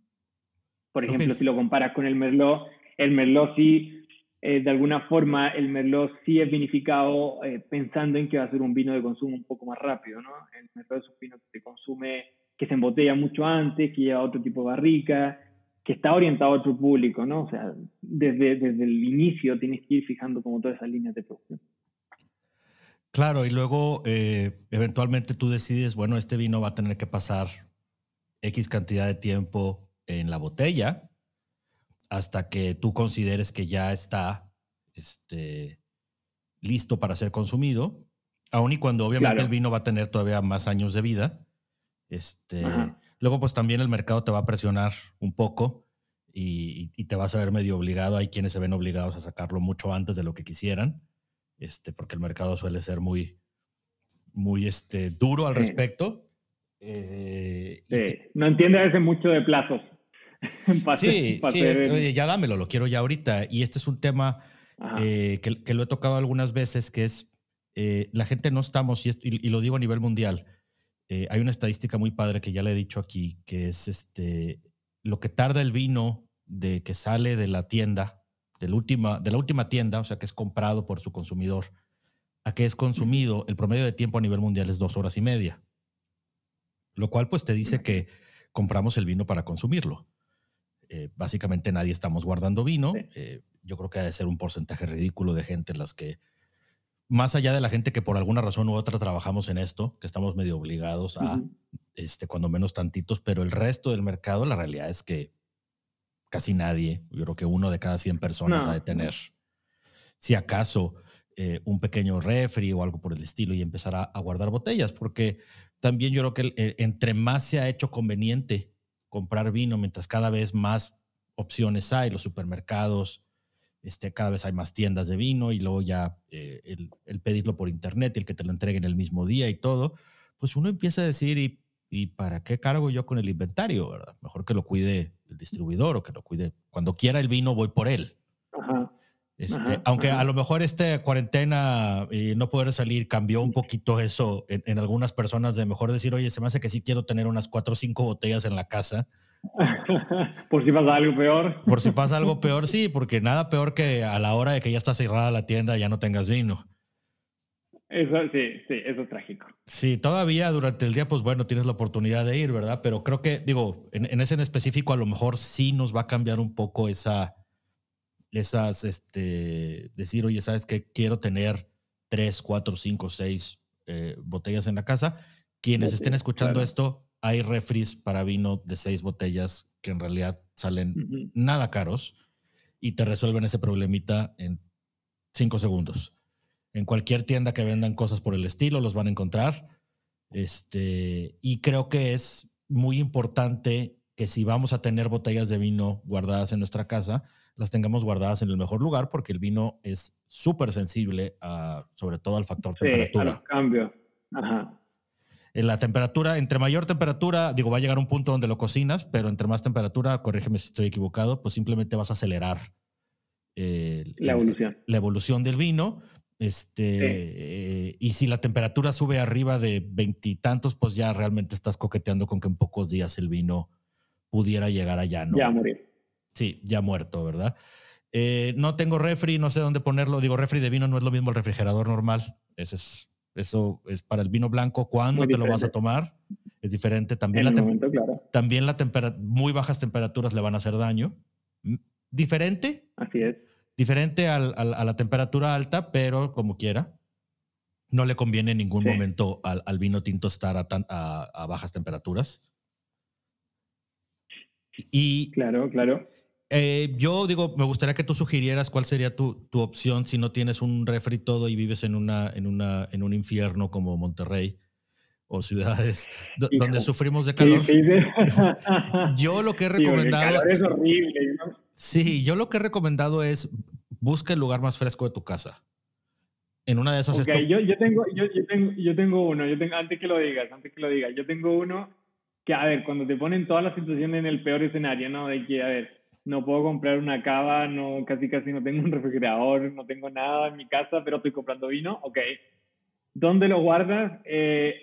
Por ejemplo, si lo comparas con el Merlot, el Merlot sí eh, de alguna forma el Merlot sí es vinificado eh, pensando en que va a ser un vino de consumo un poco más rápido, ¿no? El Merlot es un vino que se consume, que se embotella mucho antes, que lleva otro tipo de barrica, que está orientado a otro público, ¿no? O sea, desde, desde el inicio tienes que ir fijando como todas esas líneas de producción. Claro, y luego eh, eventualmente tú decides, bueno, este vino va a tener que pasar X cantidad de tiempo en la botella, hasta que tú consideres que ya está este, listo para ser consumido, aun y cuando obviamente el vino va a tener todavía más años de vida. Este, luego, pues también el mercado te va a presionar un poco y, te vas a ver medio obligado. Hay quienes se ven obligados a sacarlo mucho antes de lo que quisieran, este, porque el mercado suele ser muy, muy este, duro al respecto. Eh, no entiende a veces mucho de plazos. sí, sí ya dámelo, lo quiero ya ahorita. Y este es un tema eh, que, lo he tocado algunas veces, que es eh, la gente no estamos, y, lo digo a nivel mundial, eh, hay una estadística muy padre que ya le he dicho aquí, que es este, lo que tarda el vino de que sale de la tienda, de la última, de la última tienda, o sea, que es comprado por su consumidor, a que es consumido, el promedio de tiempo a nivel mundial es dos horas y media. Lo cual pues te dice que compramos el vino para consumirlo. Eh, básicamente nadie estamos guardando vino. Eh, yo creo que ha de ser un porcentaje ridículo de gente en las que, más allá de la gente que por alguna razón u otra trabajamos en esto, que estamos medio obligados a, este, cuando menos tantitos, pero el resto del mercado, la realidad es que casi nadie, yo creo que uno de cada 100 personas ha de tener, si acaso, eh, un pequeño refri o algo por el estilo y empezar a, guardar botellas, porque también yo creo que eh, entre más se ha hecho conveniente comprar vino, mientras cada vez más opciones hay, los supermercados, este, cada vez hay más tiendas de vino y luego ya eh, el, pedirlo por internet y el que te lo entreguen el mismo día y todo, pues uno empieza a decir, ¿y, ¿y para qué cargo yo con el inventario? ¿verdad? Mejor que lo cuide el distribuidor o que lo cuide. Cuando quiera el vino, voy por él. Ajá. Este, aunque a lo mejor esta cuarentena y no poder salir cambió un poquito eso en, algunas personas de mejor decir, oye, se me hace que sí quiero tener unas cuatro o cinco botellas en la casa. Por si pasa algo peor. Por si pasa algo peor, sí, porque nada peor que a la hora de que ya está cerrada la tienda ya no tengas vino. Eso sí, sí, eso es trágico. Sí, todavía durante el día, pues bueno, tienes la oportunidad de ir, ¿verdad? Pero creo que, digo, en, en ese en específico a lo mejor sí nos va a cambiar un poco esa esas, este, decir, oye, ¿sabes qué? Quiero tener tres, cuatro, cinco, seis eh, botellas en la casa. Quienes estén escuchando esto, hay refris para vino de seis botellas que en realidad salen nada caros y te resuelven ese problemita en cinco segundos. En cualquier tienda que vendan cosas por el estilo, los van a encontrar. Este, y creo que es muy importante que si vamos a tener botellas de vino guardadas en nuestra casa, las tengamos guardadas en el mejor lugar porque el vino es súper sensible a, sobre todo al factor sí, temperatura. cambio. Ajá. En la temperatura, entre mayor temperatura, digo, va a llegar un punto donde lo cocinas, pero entre más temperatura, corrígeme si estoy equivocado, pues simplemente vas a acelerar la evolución. la evolución del vino. Este, eh, y si la temperatura sube arriba de veintitantos, pues ya realmente estás coqueteando con que en pocos días el vino pudiera llegar allá, ¿no? Ya morir. Sí, ya muerto, ¿verdad? Eh, no tengo refri, no sé dónde ponerlo. Digo, refri de vino no es lo mismo el refrigerador normal. Ese es, eso es para el vino blanco. ¿Cuándo te lo vas a tomar? Es diferente. También, la, también la muy bajas temperaturas le van a hacer daño. Diferente. Así es. Diferente a la temperatura alta, pero como quiera. No le conviene en ningún momento al, vino tinto estar a, a bajas temperaturas. Y, claro, claro. Eh, yo digo, me gustaría que tú sugirieras cuál sería tu, tu, opción si no tienes un refri todo y vives en, una, en, una, en un infierno como Monterrey o ciudades donde sufrimos de calor. yo lo que he recomendado... es horrible. Sí, yo lo que he recomendado es busca el lugar más fresco de tu casa. En una de esas... Okay, yo, yo, tengo, yo, yo, tengo, yo tengo uno, yo tengo, antes que lo digas, antes que lo digas, yo tengo uno que, a ver, cuando te ponen toda la situación en el peor escenario, ¿no? De que, a ver, no puedo comprar una cava, no, casi casi no tengo un refrigerador, no tengo nada en mi casa, pero estoy comprando vino, ok. ¿Dónde lo guardas? Eh,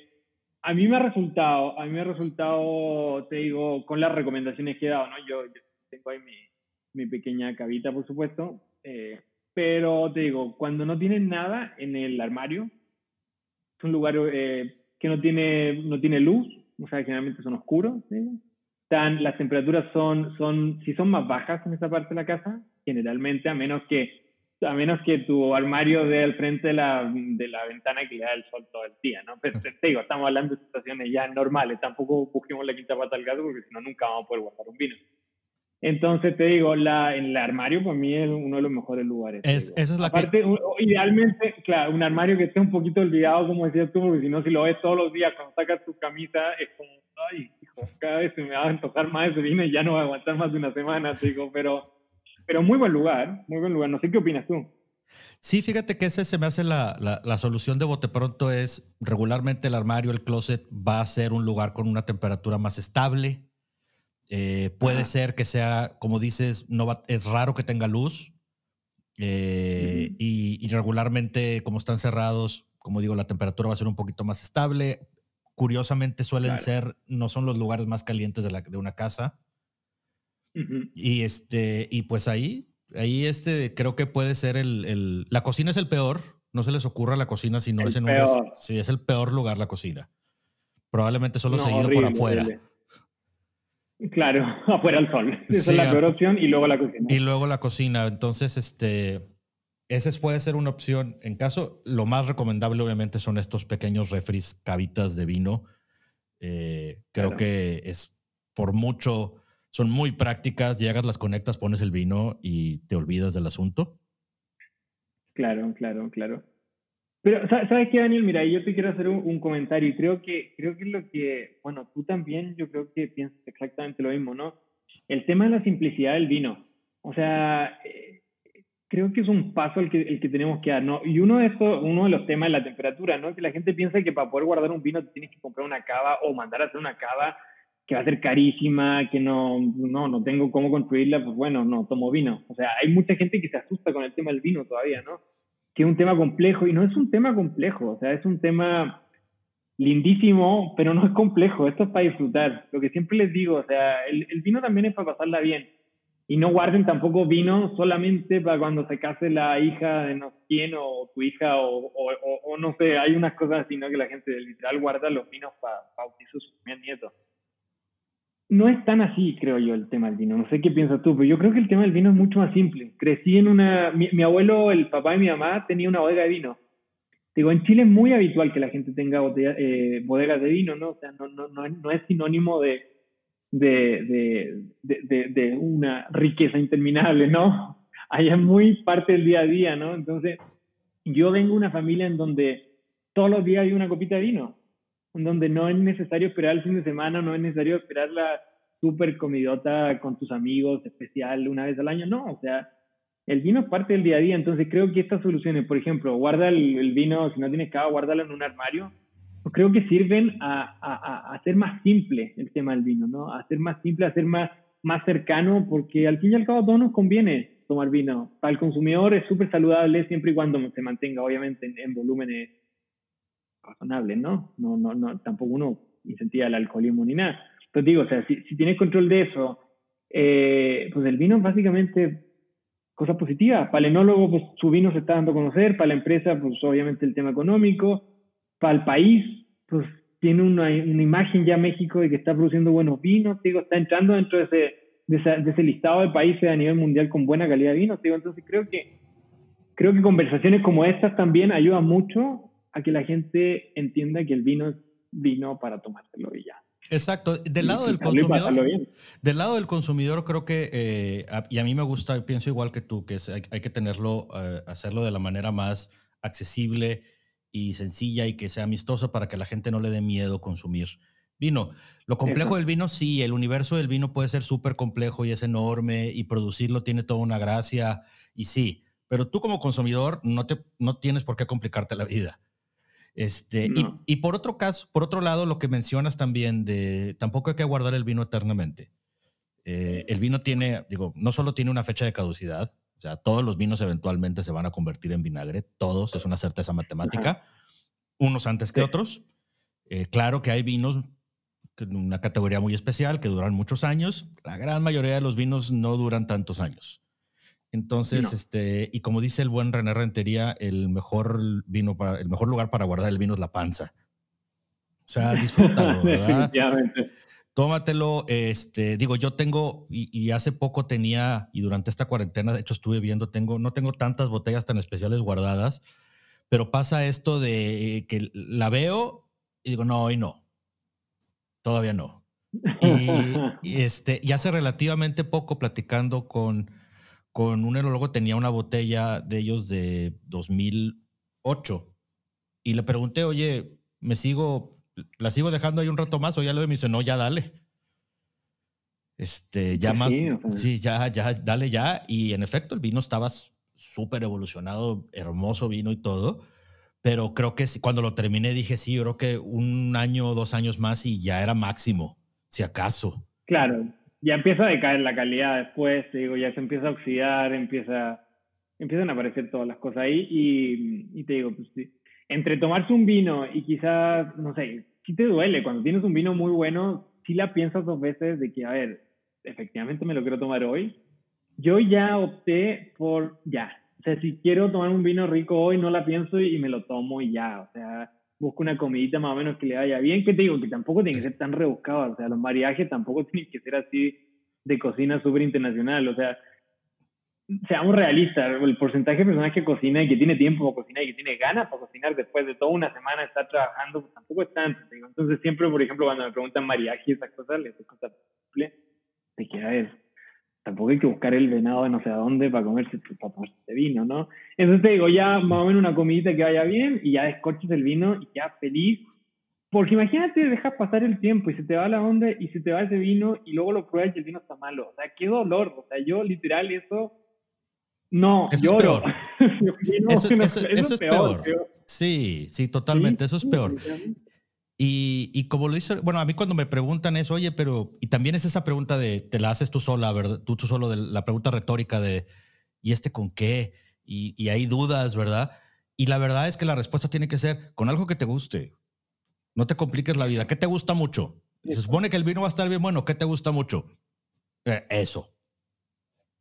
a mí me ha resultado, a mí me ha resultado, te digo, con las recomendaciones que he dado, ¿no? Yo, tengo ahí mi, mi, pequeña cavita, por supuesto, eh, pero te digo, cuando no tienes nada en el armario, es un lugar eh, que no tiene, no tiene luz, o sea, generalmente son oscuros, Tan, las temperaturas son, son, si son más bajas en esa parte de la casa, generalmente, a menos que, a menos que tu armario dé al frente de la, de la ventana que le da el sol todo el día, ¿no? Pero te digo, estamos hablando de situaciones ya normales, tampoco busquemos la quinta pata al gato porque si no nunca vamos a poder guardar un vino. Entonces te digo, la, el armario para mí es uno de los mejores lugares. Es, esa es la Aparte, idealmente, claro, un armario que esté un poquito olvidado, como decías tú, porque si no, si lo ves todos los días cuando sacas tu camisa, es como, ay, hijo, cada vez se me va a antojar más ese vino y ya no va a aguantar más de una semana, digo, pero, pero muy buen lugar, muy buen lugar. No sé qué opinas tú. Sí, fíjate que ese se me hace la, la, la, solución de bote pronto es regularmente el armario, el closet va a ser un lugar con una temperatura más estable, eh, puede ser que sea, como dices, no es raro que tenga luz eh, y, regularmente, como están cerrados, como digo, la temperatura va a ser un poquito más estable. curiosamente suelen ser, no son los lugares más calientes de, la, de una casa. Y este, y pues ahí, ahí este, creo que puede ser el, el, la cocina es el peor. No se les ocurra la cocina si no es en un, si es el peor lugar la cocina. Probablemente solo seguido por afuera. Claro, afuera al sol. Esa es la peor opción y luego la cocina. Y luego la cocina. Entonces, este, ese puede ser una opción. En caso, lo más recomendable obviamente son estos pequeños refris, cabitas de vino. Eh, creo que es por mucho, son muy prácticas. Llegas, las conectas, pones el vino y te olvidas del asunto. Claro, claro, claro. Pero, ¿sabes qué, Daniel? Mira, yo te quiero hacer un, comentario y creo que, creo que lo que, bueno, tú también, yo creo que piensas exactamente lo mismo, ¿no? El tema de la simplicidad del vino. O sea, eh, creo que es un paso el que, el que tenemos que dar, ¿no? Y uno de, estos, uno de los temas es la temperatura, ¿no? Que la gente piensa que para poder guardar un vino tienes que comprar una cava o mandar a hacer una cava que va a ser carísima, que no, no, no tengo cómo construirla, pues bueno, no tomo vino. O sea, hay mucha gente que se asusta con el tema del vino todavía, ¿no? Que es un tema complejo y no es un tema complejo, o sea, es un tema lindísimo, pero no es complejo, esto es para disfrutar. Lo que siempre les digo, o sea, el, vino también es para pasarla bien. Y no guarden tampoco vino solamente para cuando se case la hija de no sé quién o tu hija o, o, no sé, hay unas cosas así. Que la gente literal guarda los vinos para bautizar sus nietos no es tan así, creo yo, el tema del vino. No sé qué piensas tú, pero yo creo que el tema del vino es mucho más simple. Crecí en una... Mi, abuelo, el papá y mi mamá tenía una bodega de vino. Digo, en Chile es muy habitual que la gente tenga eh, bodegas de vino, ¿no? O sea, no, no, no, no es sinónimo de, de, de, de, una riqueza interminable, ¿no? Allá es muy parte del día a día, ¿no? Entonces, yo vengo de una familia en donde todos los días hay una copita de vino donde no es necesario esperar el fin de semana, no es necesario esperar la super comidota con tus amigos especial una vez al año, no, o sea, el vino es parte del día a día, entonces creo que estas soluciones, por ejemplo, guarda el, vino, si no tienes cava, guárdalo en un armario, pues creo que sirven a, a, hacer más simple el tema del vino, ¿no? A hacer más simple, a hacer más, más cercano, porque al fin y al cabo a todos nos conviene tomar vino. Para el consumidor es súper saludable siempre y cuando se mantenga, obviamente, en, en volúmenes razonable, ¿no? No, no, no, tampoco uno incentiva el alcoholismo ni nada. Entonces digo, o sea, si, tienes control de eso, eh, pues el vino es básicamente cosa positiva. Para el enólogo, pues su vino se está dando a conocer, para la empresa, pues obviamente el tema económico, para el país, pues tiene una, una imagen ya México de que está produciendo buenos vinos, digo, está entrando dentro de ese, de, ese listado de países a nivel mundial con buena calidad de vino, digo, entonces creo que creo que conversaciones como estas también ayudan mucho a que la gente entienda que el vino es vino para tomárselo y ya. Exacto. Del lado del consumidor, del lado del consumidor creo que, eh, y a mí me gusta, pienso igual que tú, que hay, que tenerlo, eh, hacerlo de la manera más accesible y sencilla y que sea amistoso para que la gente no le dé miedo consumir vino. Lo complejo del vino, sí, el universo del vino puede ser súper complejo y es enorme y producirlo tiene toda una gracia y sí, pero tú como consumidor no, te, no tienes por qué complicarte la vida. Este, y, por otro caso, por otro lado, lo que mencionas también de tampoco hay que guardar el vino eternamente. Eh, el vino tiene, digo, no solo tiene una fecha de caducidad, o sea, todos los vinos eventualmente se van a convertir en vinagre, todos, es una certeza matemática, unos antes que otros. Eh, claro que hay vinos una categoría muy especial que duran muchos años, la gran mayoría de los vinos no duran tantos años. Entonces, este, y como dice el buen René Rentería, el mejor vino para, el mejor lugar para guardar el vino es la panza. O sea, disfrútalo, ¿verdad? Tómatelo, este, digo, yo tengo, y, hace poco tenía, y durante esta cuarentena, de hecho estuve viendo, tengo, no tengo tantas botellas tan especiales guardadas, pero pasa esto de que la veo y digo, no, hoy no, todavía no. Y, este, y hace relativamente poco platicando con, con un enólogo tenía una botella de ellos de 2008 y le pregunté, oye, ¿me sigo, la sigo dejando ahí un rato más o ya lo me dice, no, ya dale. Este, ya más, sí, ya, ya, dale ya. Y en efecto, el vino estaba súper evolucionado, hermoso vino y todo. Pero creo que cuando lo terminé dije, sí, yo creo que un año o dos años más y ya era máximo, si acaso. Claro, ya empieza a decaer la calidad después, digo, ya se empieza a oxidar, empieza, empiezan a aparecer todas las cosas ahí y, te digo, pues entre tomarse un vino y quizás, no sé, sí te duele. Cuando tienes un vino muy bueno, sí la piensas dos veces de que, a ver, efectivamente me lo quiero tomar hoy. Yo ya opté por ya. O sea, si quiero tomar un vino rico hoy, no la pienso y me lo tomo y ya. O sea, busco una comidita más o menos que le vaya bien. ¿Qué te digo? Que tampoco tiene que ser tan rebuscado. O sea, los mariajes tampoco tienen que ser así de cocina súper internacional. O sea, seamos realistas, el porcentaje de personas que cocina y que tiene tiempo para cocinar y que tiene ganas para cocinar después de toda una semana de estar trabajando, pues tampoco es tanto. Entonces siempre, por ejemplo, cuando me preguntan mariaje y esas cosas, les digo de que a ver, tampoco hay que buscar el venado de no sé a dónde para comerse, para tomarse vino, ¿no? Entonces te digo, ya más o menos una comidita que vaya bien y ya descorches el vino y ya feliz. Porque imagínate, dejas pasar el tiempo y se te va la onda y se te va ese vino y luego lo pruebas y el vino está malo. O sea, qué dolor. O sea, yo literal eso no, eso Es peor. eso, es, peor. Sí, sí, totalmente. eso es peor. Y, como lo dice, bueno, a mí cuando me preguntan eso, oye, pero, y también es esa pregunta de, te la haces tú sola, ¿verdad? Tú, tú solo, de la pregunta retórica de, ¿y este con qué? Y, y hay dudas, ¿verdad? Y la verdad es que la respuesta tiene que ser con algo que te guste. No te compliques la vida. ¿Qué te gusta mucho? Se supone que el vino va a estar bien bueno. ¿Qué te gusta mucho? Eh, eso.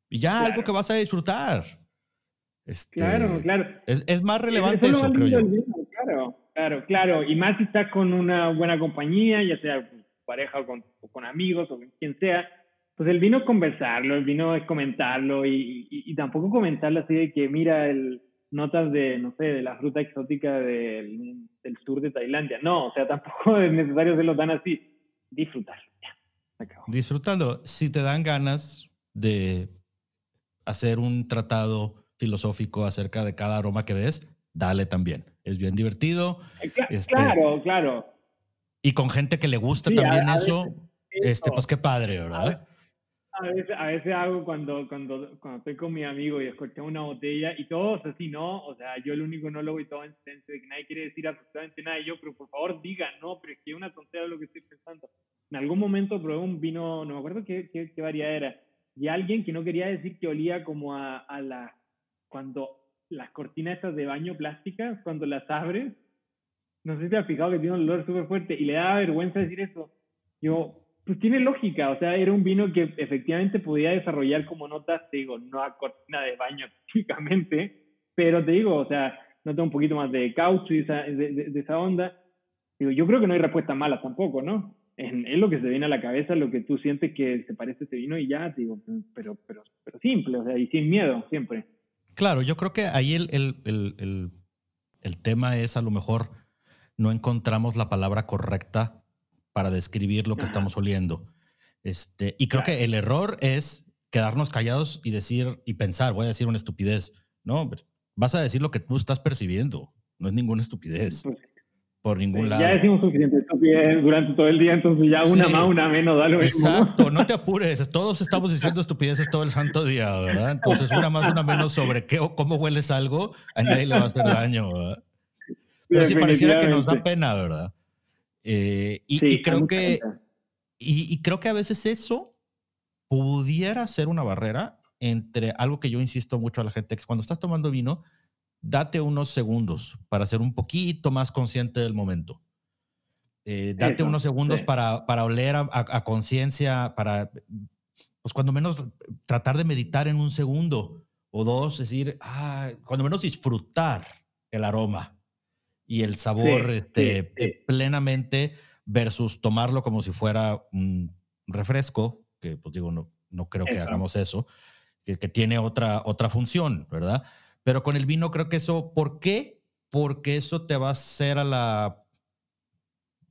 Y ya algo que vas a disfrutar. Este, claro, claro. Es, más relevante eso, creo yo. claro, claro, claro. Y más si estás con una buena compañía, ya sea pareja o con, amigos o con quien sea, pues el vino es conversarlo, el vino es comentarlo y, y, tampoco comentarlo así de que mira el notas de, no sé, de la fruta exótica del, del sur de Tailandia. No, o sea, tampoco es necesario hacerlo tan así. Disfrutarlo. Ya. Si te dan ganas de hacer un tratado filosófico acerca de cada aroma que ves, dale también. Es bien divertido. Eh, este claro, claro. Y con gente que le gusta también eso, este, pues qué padre, ¿verdad? A veces, a veces, hago cuando, cuando, cuando estoy con mi amigo y escuché una botella y todos así, ¿no? O sea, yo el único no lo voy todo en de que nadie quiere decir absolutamente nada. Y yo, pero por favor digan, no, pero es que es una tontería lo que estoy pensando. En algún momento probé un vino, no me acuerdo qué, qué, qué variedad era, y alguien que no quería decir que olía como a, a la, cuando las cortinas estas de baño plásticas, cuando las abres, no sé si te has fijado que tiene un olor súper fuerte y le da vergüenza decir eso. Yo, pues tiene lógica, o sea, era un vino que efectivamente podía desarrollar como notas, te digo, no a cortina de baño típicamente, pero te digo, o sea, nota un poquito más de caucho y esa, de, de esa onda. Digo, yo creo que no hay respuesta mala tampoco, ¿no? es, lo que se viene a la cabeza, lo que tú sientes que se parece a ese vino y ya, digo, pero, pero, pero simple, o sea, y sin miedo, siempre. Claro, yo creo que ahí el, el, el, el tema es a lo mejor no encontramos la palabra correcta para describir lo que estamos oliendo. Este, y creo que el error es quedarnos callados y decir y pensar, voy a decir una estupidez. No, vas a decir lo que tú estás percibiendo, no es ninguna estupidez. Pues por ningún lado. Ya decimos suficiente estupidez durante todo el día, entonces ya una más, una menos, da lo Exacto, no te apures. Todos estamos diciendo estupideces todo el santo día, ¿verdad? Entonces, una más, una menos sobre qué o cómo hueles algo, a nadie le va a hacer daño, ¿verdad? Pero sí pareciera que nos da pena, ¿verdad? Eh, y, creo que, y, y creo que a veces eso pudiera ser una barrera entre algo que yo insisto mucho a la gente, que es cuando estás tomando vino, date unos segundos para ser un poquito más consciente del momento. Eh, date unos segundos para, para oler a, conciencia, para, pues cuando menos tratar de meditar en un segundo o dos, es decir, ah, cuando menos disfrutar el aroma y el sabor este, plenamente versus tomarlo como si fuera un refresco, que pues digo, no, no creo que hagamos eso, que, que, tiene otra, otra función, ¿verdad? Pero con el vino creo que eso, ¿por qué? Porque eso te va a hacer a la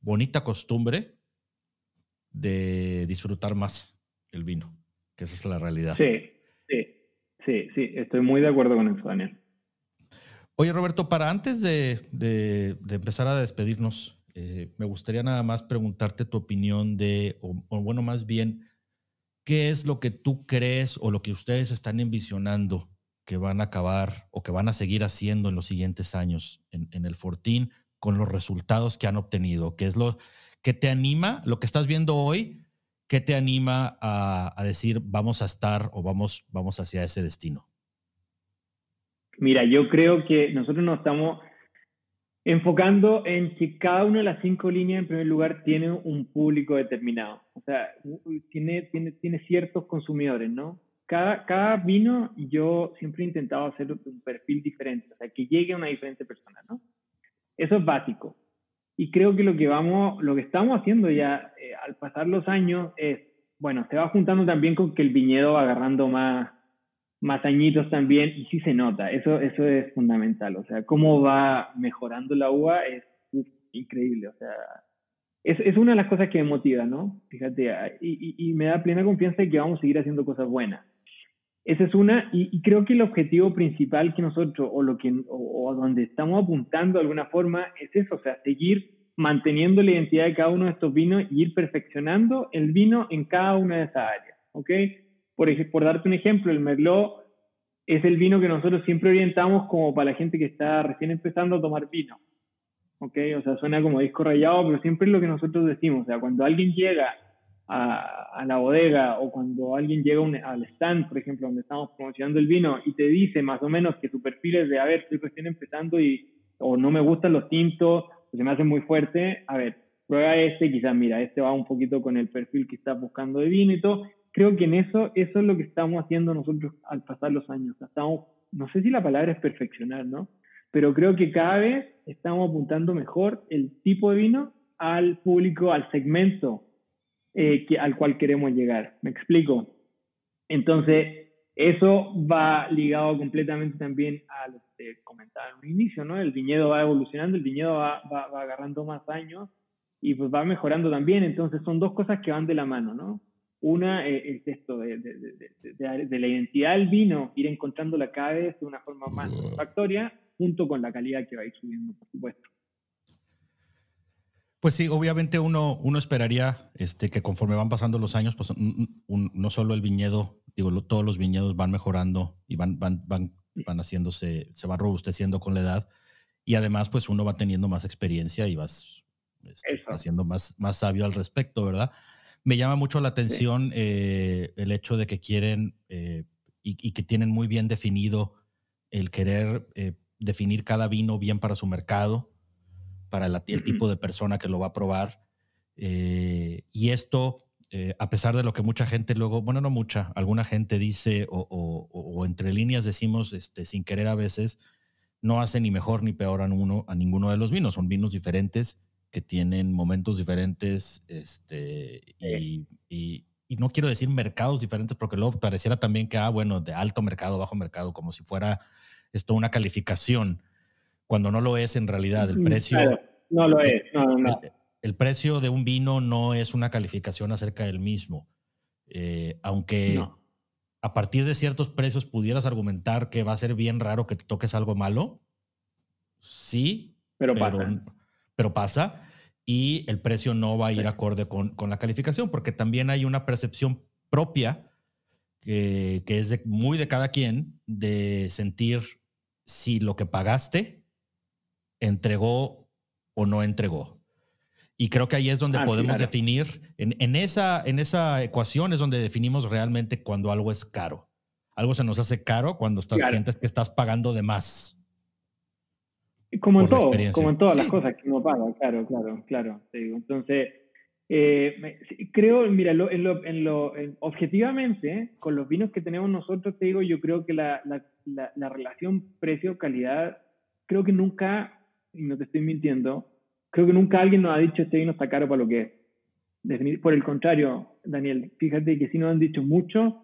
bonita costumbre de disfrutar más el vino, que esa es la realidad. Sí, sí, sí, sí, estoy muy de acuerdo con eso, Daniel. Oye, Roberto, para antes de, de, empezar a despedirnos, eh, me gustaría nada más preguntarte tu opinión de, o, o, bueno, más bien, ¿qué es lo que tú crees o lo que ustedes están envisionando que van a acabar o que van a seguir haciendo en los siguientes años en, el Fortín con los resultados que han obtenido? ¿Qué es lo que te anima, lo que estás viendo hoy, qué te anima a, decir vamos a estar o vamos, vamos hacia ese destino? Mira, yo creo que nosotros no estamos enfocando en que cada una de las cinco líneas, en primer lugar, tiene un público determinado. O sea, tiene, tiene, tiene ciertos consumidores, ¿no? Cada, cada vino yo siempre he intentado hacer un perfil diferente, o sea, que llegue a una diferente persona, ¿no? Eso es básico. Y creo que lo que vamos, lo que estamos haciendo ya eh, al pasar los años es, bueno, se va juntando también con que el viñedo va agarrando más, más añitos también y sí se nota, eso, eso es fundamental, o sea, cómo va mejorando la uva es increíble, o sea, es, es, una de las cosas que me motiva, ¿no? Fíjate, y, y, me da plena confianza de que vamos a seguir haciendo cosas buenas. Esa es una, y, creo que el objetivo principal que nosotros, o lo que, o, donde estamos apuntando de alguna forma, es eso, o sea, seguir manteniendo la identidad de cada uno de estos vinos y ir perfeccionando el vino en cada una de esas áreas, ¿ok? Por, por darte un ejemplo, el Merlot es el vino que nosotros siempre orientamos como para la gente que está recién empezando a tomar vino. ¿Ok? O sea, suena como disco rayado, pero siempre es lo que nosotros decimos. O sea, cuando alguien llega a, la bodega o cuando alguien llega al stand, por ejemplo, donde estamos promocionando el vino y te dice más o menos que su perfil es de, a ver, estoy recién empezando y o no me gustan los tintos, o se me hace muy fuerte, a ver, prueba este, quizás mira, este va un poquito con el perfil que estás buscando de vino y todo, creo que en eso, eso es lo que estamos haciendo nosotros al pasar los años. Estamos, no sé si la palabra es perfeccionar, ¿no? Pero creo que cada vez estamos apuntando mejor el tipo de vino al público, al segmento eh, que, al cual queremos llegar. ¿Me explico? Entonces, eso va ligado completamente también a lo que comentaba en un inicio, ¿no? El viñedo va evolucionando, el viñedo va, va, va agarrando más años y pues va mejorando también. Entonces, son dos cosas que van de la mano, ¿no? Una eh, es esto de, la identidad del vino, ir encontrándola cada vez de una forma más satisfactoria, junto con la calidad que va a ir subiendo, por supuesto. Pues sí, obviamente uno, uno esperaría este, que conforme van pasando los años, pues no solo el viñedo, digo, todos los viñedos van mejorando y van, van, van, van haciéndose, se van robusteciendo con la edad. Y además, pues uno va teniendo más experiencia y vas este, haciendo más, más sabio al respecto, ¿verdad? Me llama mucho la atención eh, el hecho de que quieren eh, y, que tienen muy bien definido el querer eh, definir cada vino bien para su mercado, para el tipo de persona que lo va a probar. y esto, a pesar de lo que mucha gente luego, bueno, no mucha, alguna gente dice o, entre líneas decimos este, sin querer a veces, no hace ni mejor ni peor a, uno, a ninguno de los vinos, son vinos diferentes que tienen momentos diferentes este, y, y, no quiero decir mercados diferentes porque luego pareciera también que, ah, bueno, de alto mercado, bajo mercado, como si fuera esto una calificación, cuando no lo es en realidad. El precio... no lo es, no, no. El, precio de un vino no es una calificación acerca del mismo, eh, aunque... A partir de ciertos precios pudieras argumentar que va a ser bien raro que te toques algo malo. Sí, pero, pero pero pasa y el precio no va a ir acorde con, la calificación, porque también hay una percepción propia que, es muy de cada quien de sentir si lo que pagaste entregó o no entregó. Y creo que ahí es donde ah, podemos definir, en, esa, en esa ecuación es donde definimos realmente cuando algo es caro. Algo se nos hace caro cuando estás, sientes que estás pagando de más. Como en todo, como en todas las cosas que uno paga, claro, claro, claro. Entonces, eh, creo, mira, en lo, en lo, objetivamente, con los vinos que tenemos nosotros, te digo, yo creo que la, la, la, relación precio-calidad, creo que nunca, y no te estoy mintiendo, creo que nunca alguien nos ha dicho este vino está caro para lo que es. Por el contrario, Daniel, fíjate que sí nos han dicho mucho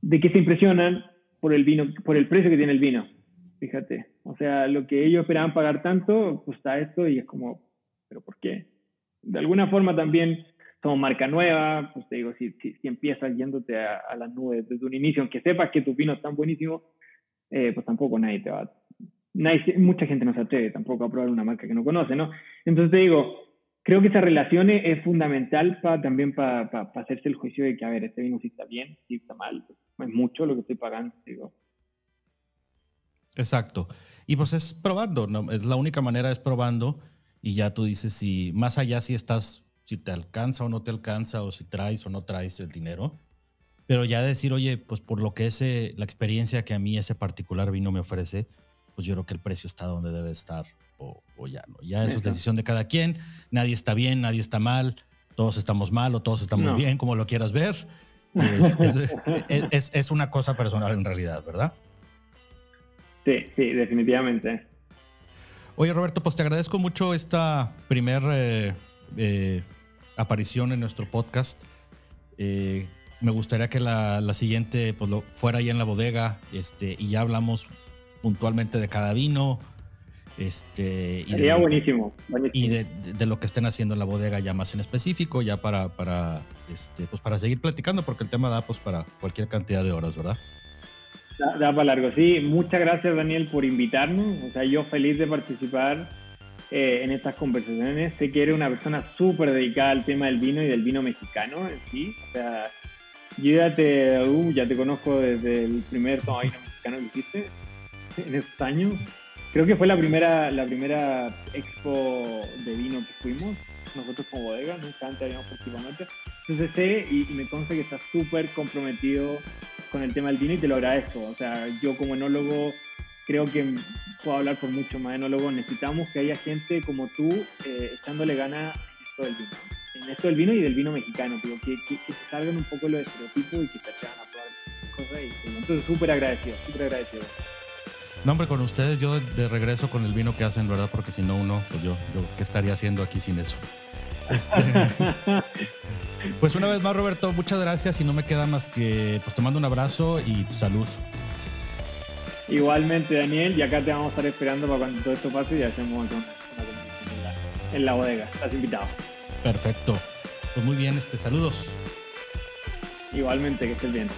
de que se impresionan por el vino, por el precio que tiene el vino fíjate. O sea, lo que ellos esperaban pagar tanto, pues está esto y es como, ¿pero por qué? De alguna forma también somos marca nueva, pues te digo, si, si, empiezas yéndote a, las nubes desde un inicio, aunque sepas que tus vinos están buenísimos, eh, pues tampoco nadie te va nadie, mucha gente no se atreve tampoco a probar una marca que no conoce, ¿no? Entonces te digo, creo que esa relación es, fundamental para también para hacerse el juicio de que, a ver, este vino sí está bien, sí está mal, es mucho lo que estoy pagando, digo. Exacto. Y pues es probando, ¿no? Es la única manera es probando y ya tú dices si más allá si estás, si te alcanza o no te alcanza o si traes o no traes el dinero. Pero ya decir, oye, pues por lo que es la experiencia que a mí ese particular vino me ofrece, pues yo creo que el precio está donde debe estar o, ya no. Ya eso es decisión de cada quien. Nadie está bien, nadie está mal, todos estamos mal o todos estamos bien, como lo quieras ver. Es, una cosa personal en realidad, ¿verdad? Sí, sí, definitivamente. Oye, Roberto, pues te agradezco mucho esta primer eh, eh, aparición en nuestro podcast. Eh, me gustaría que la, siguiente pues, lo, fuera ahí en la bodega este, y ya hablamos puntualmente de cada vino. Este, y Sería buenísimo, Y de, lo que estén haciendo en la bodega ya más en específico, ya para, para, este, pues para seguir platicando, porque el tema da pues para cualquier cantidad de horas, ¿verdad? Da, para largo, sí. Muchas gracias, Daniel, por invitarnos. O sea, yo feliz de participar eh, en estas conversaciones. Sé que eres una persona súper dedicada al tema del vino y del vino mexicano en sí. O sea, yo ya te, uh, ya te conozco desde el primer vino mexicano que hiciste en estos años. Creo que fue la primera, la primera expo de vino que fuimos, nosotros como bodega, nunca antes habíamos participado Entonces sé y, me consta que estás súper comprometido con el tema del vino y te lo agradezco. O sea, yo como enólogo creo que puedo hablar por muchos más enólogos. Necesitamos que haya gente como tú eh, echándole gana en esto del vino. En esto del vino y del vino mexicano, que, que, se salgan un poco los estereotipos y que se atrevan a probar cosas. Y, entonces súper agradecido, súper agradecido. No, hombre, con ustedes yo de regreso con el vino que hacen, ¿verdad? Porque si no uno, pues yo, yo ¿qué estaría haciendo aquí sin eso? Este, pues una vez más, Roberto, muchas gracias y no me queda más que pues te mando un abrazo y salud. Igualmente, Daniel, y acá te vamos a estar esperando para cuando todo esto pase y hacemos una, en la bodega. Estás invitado. Perfecto. Pues muy bien, este, saludos. Igualmente, que estés bien.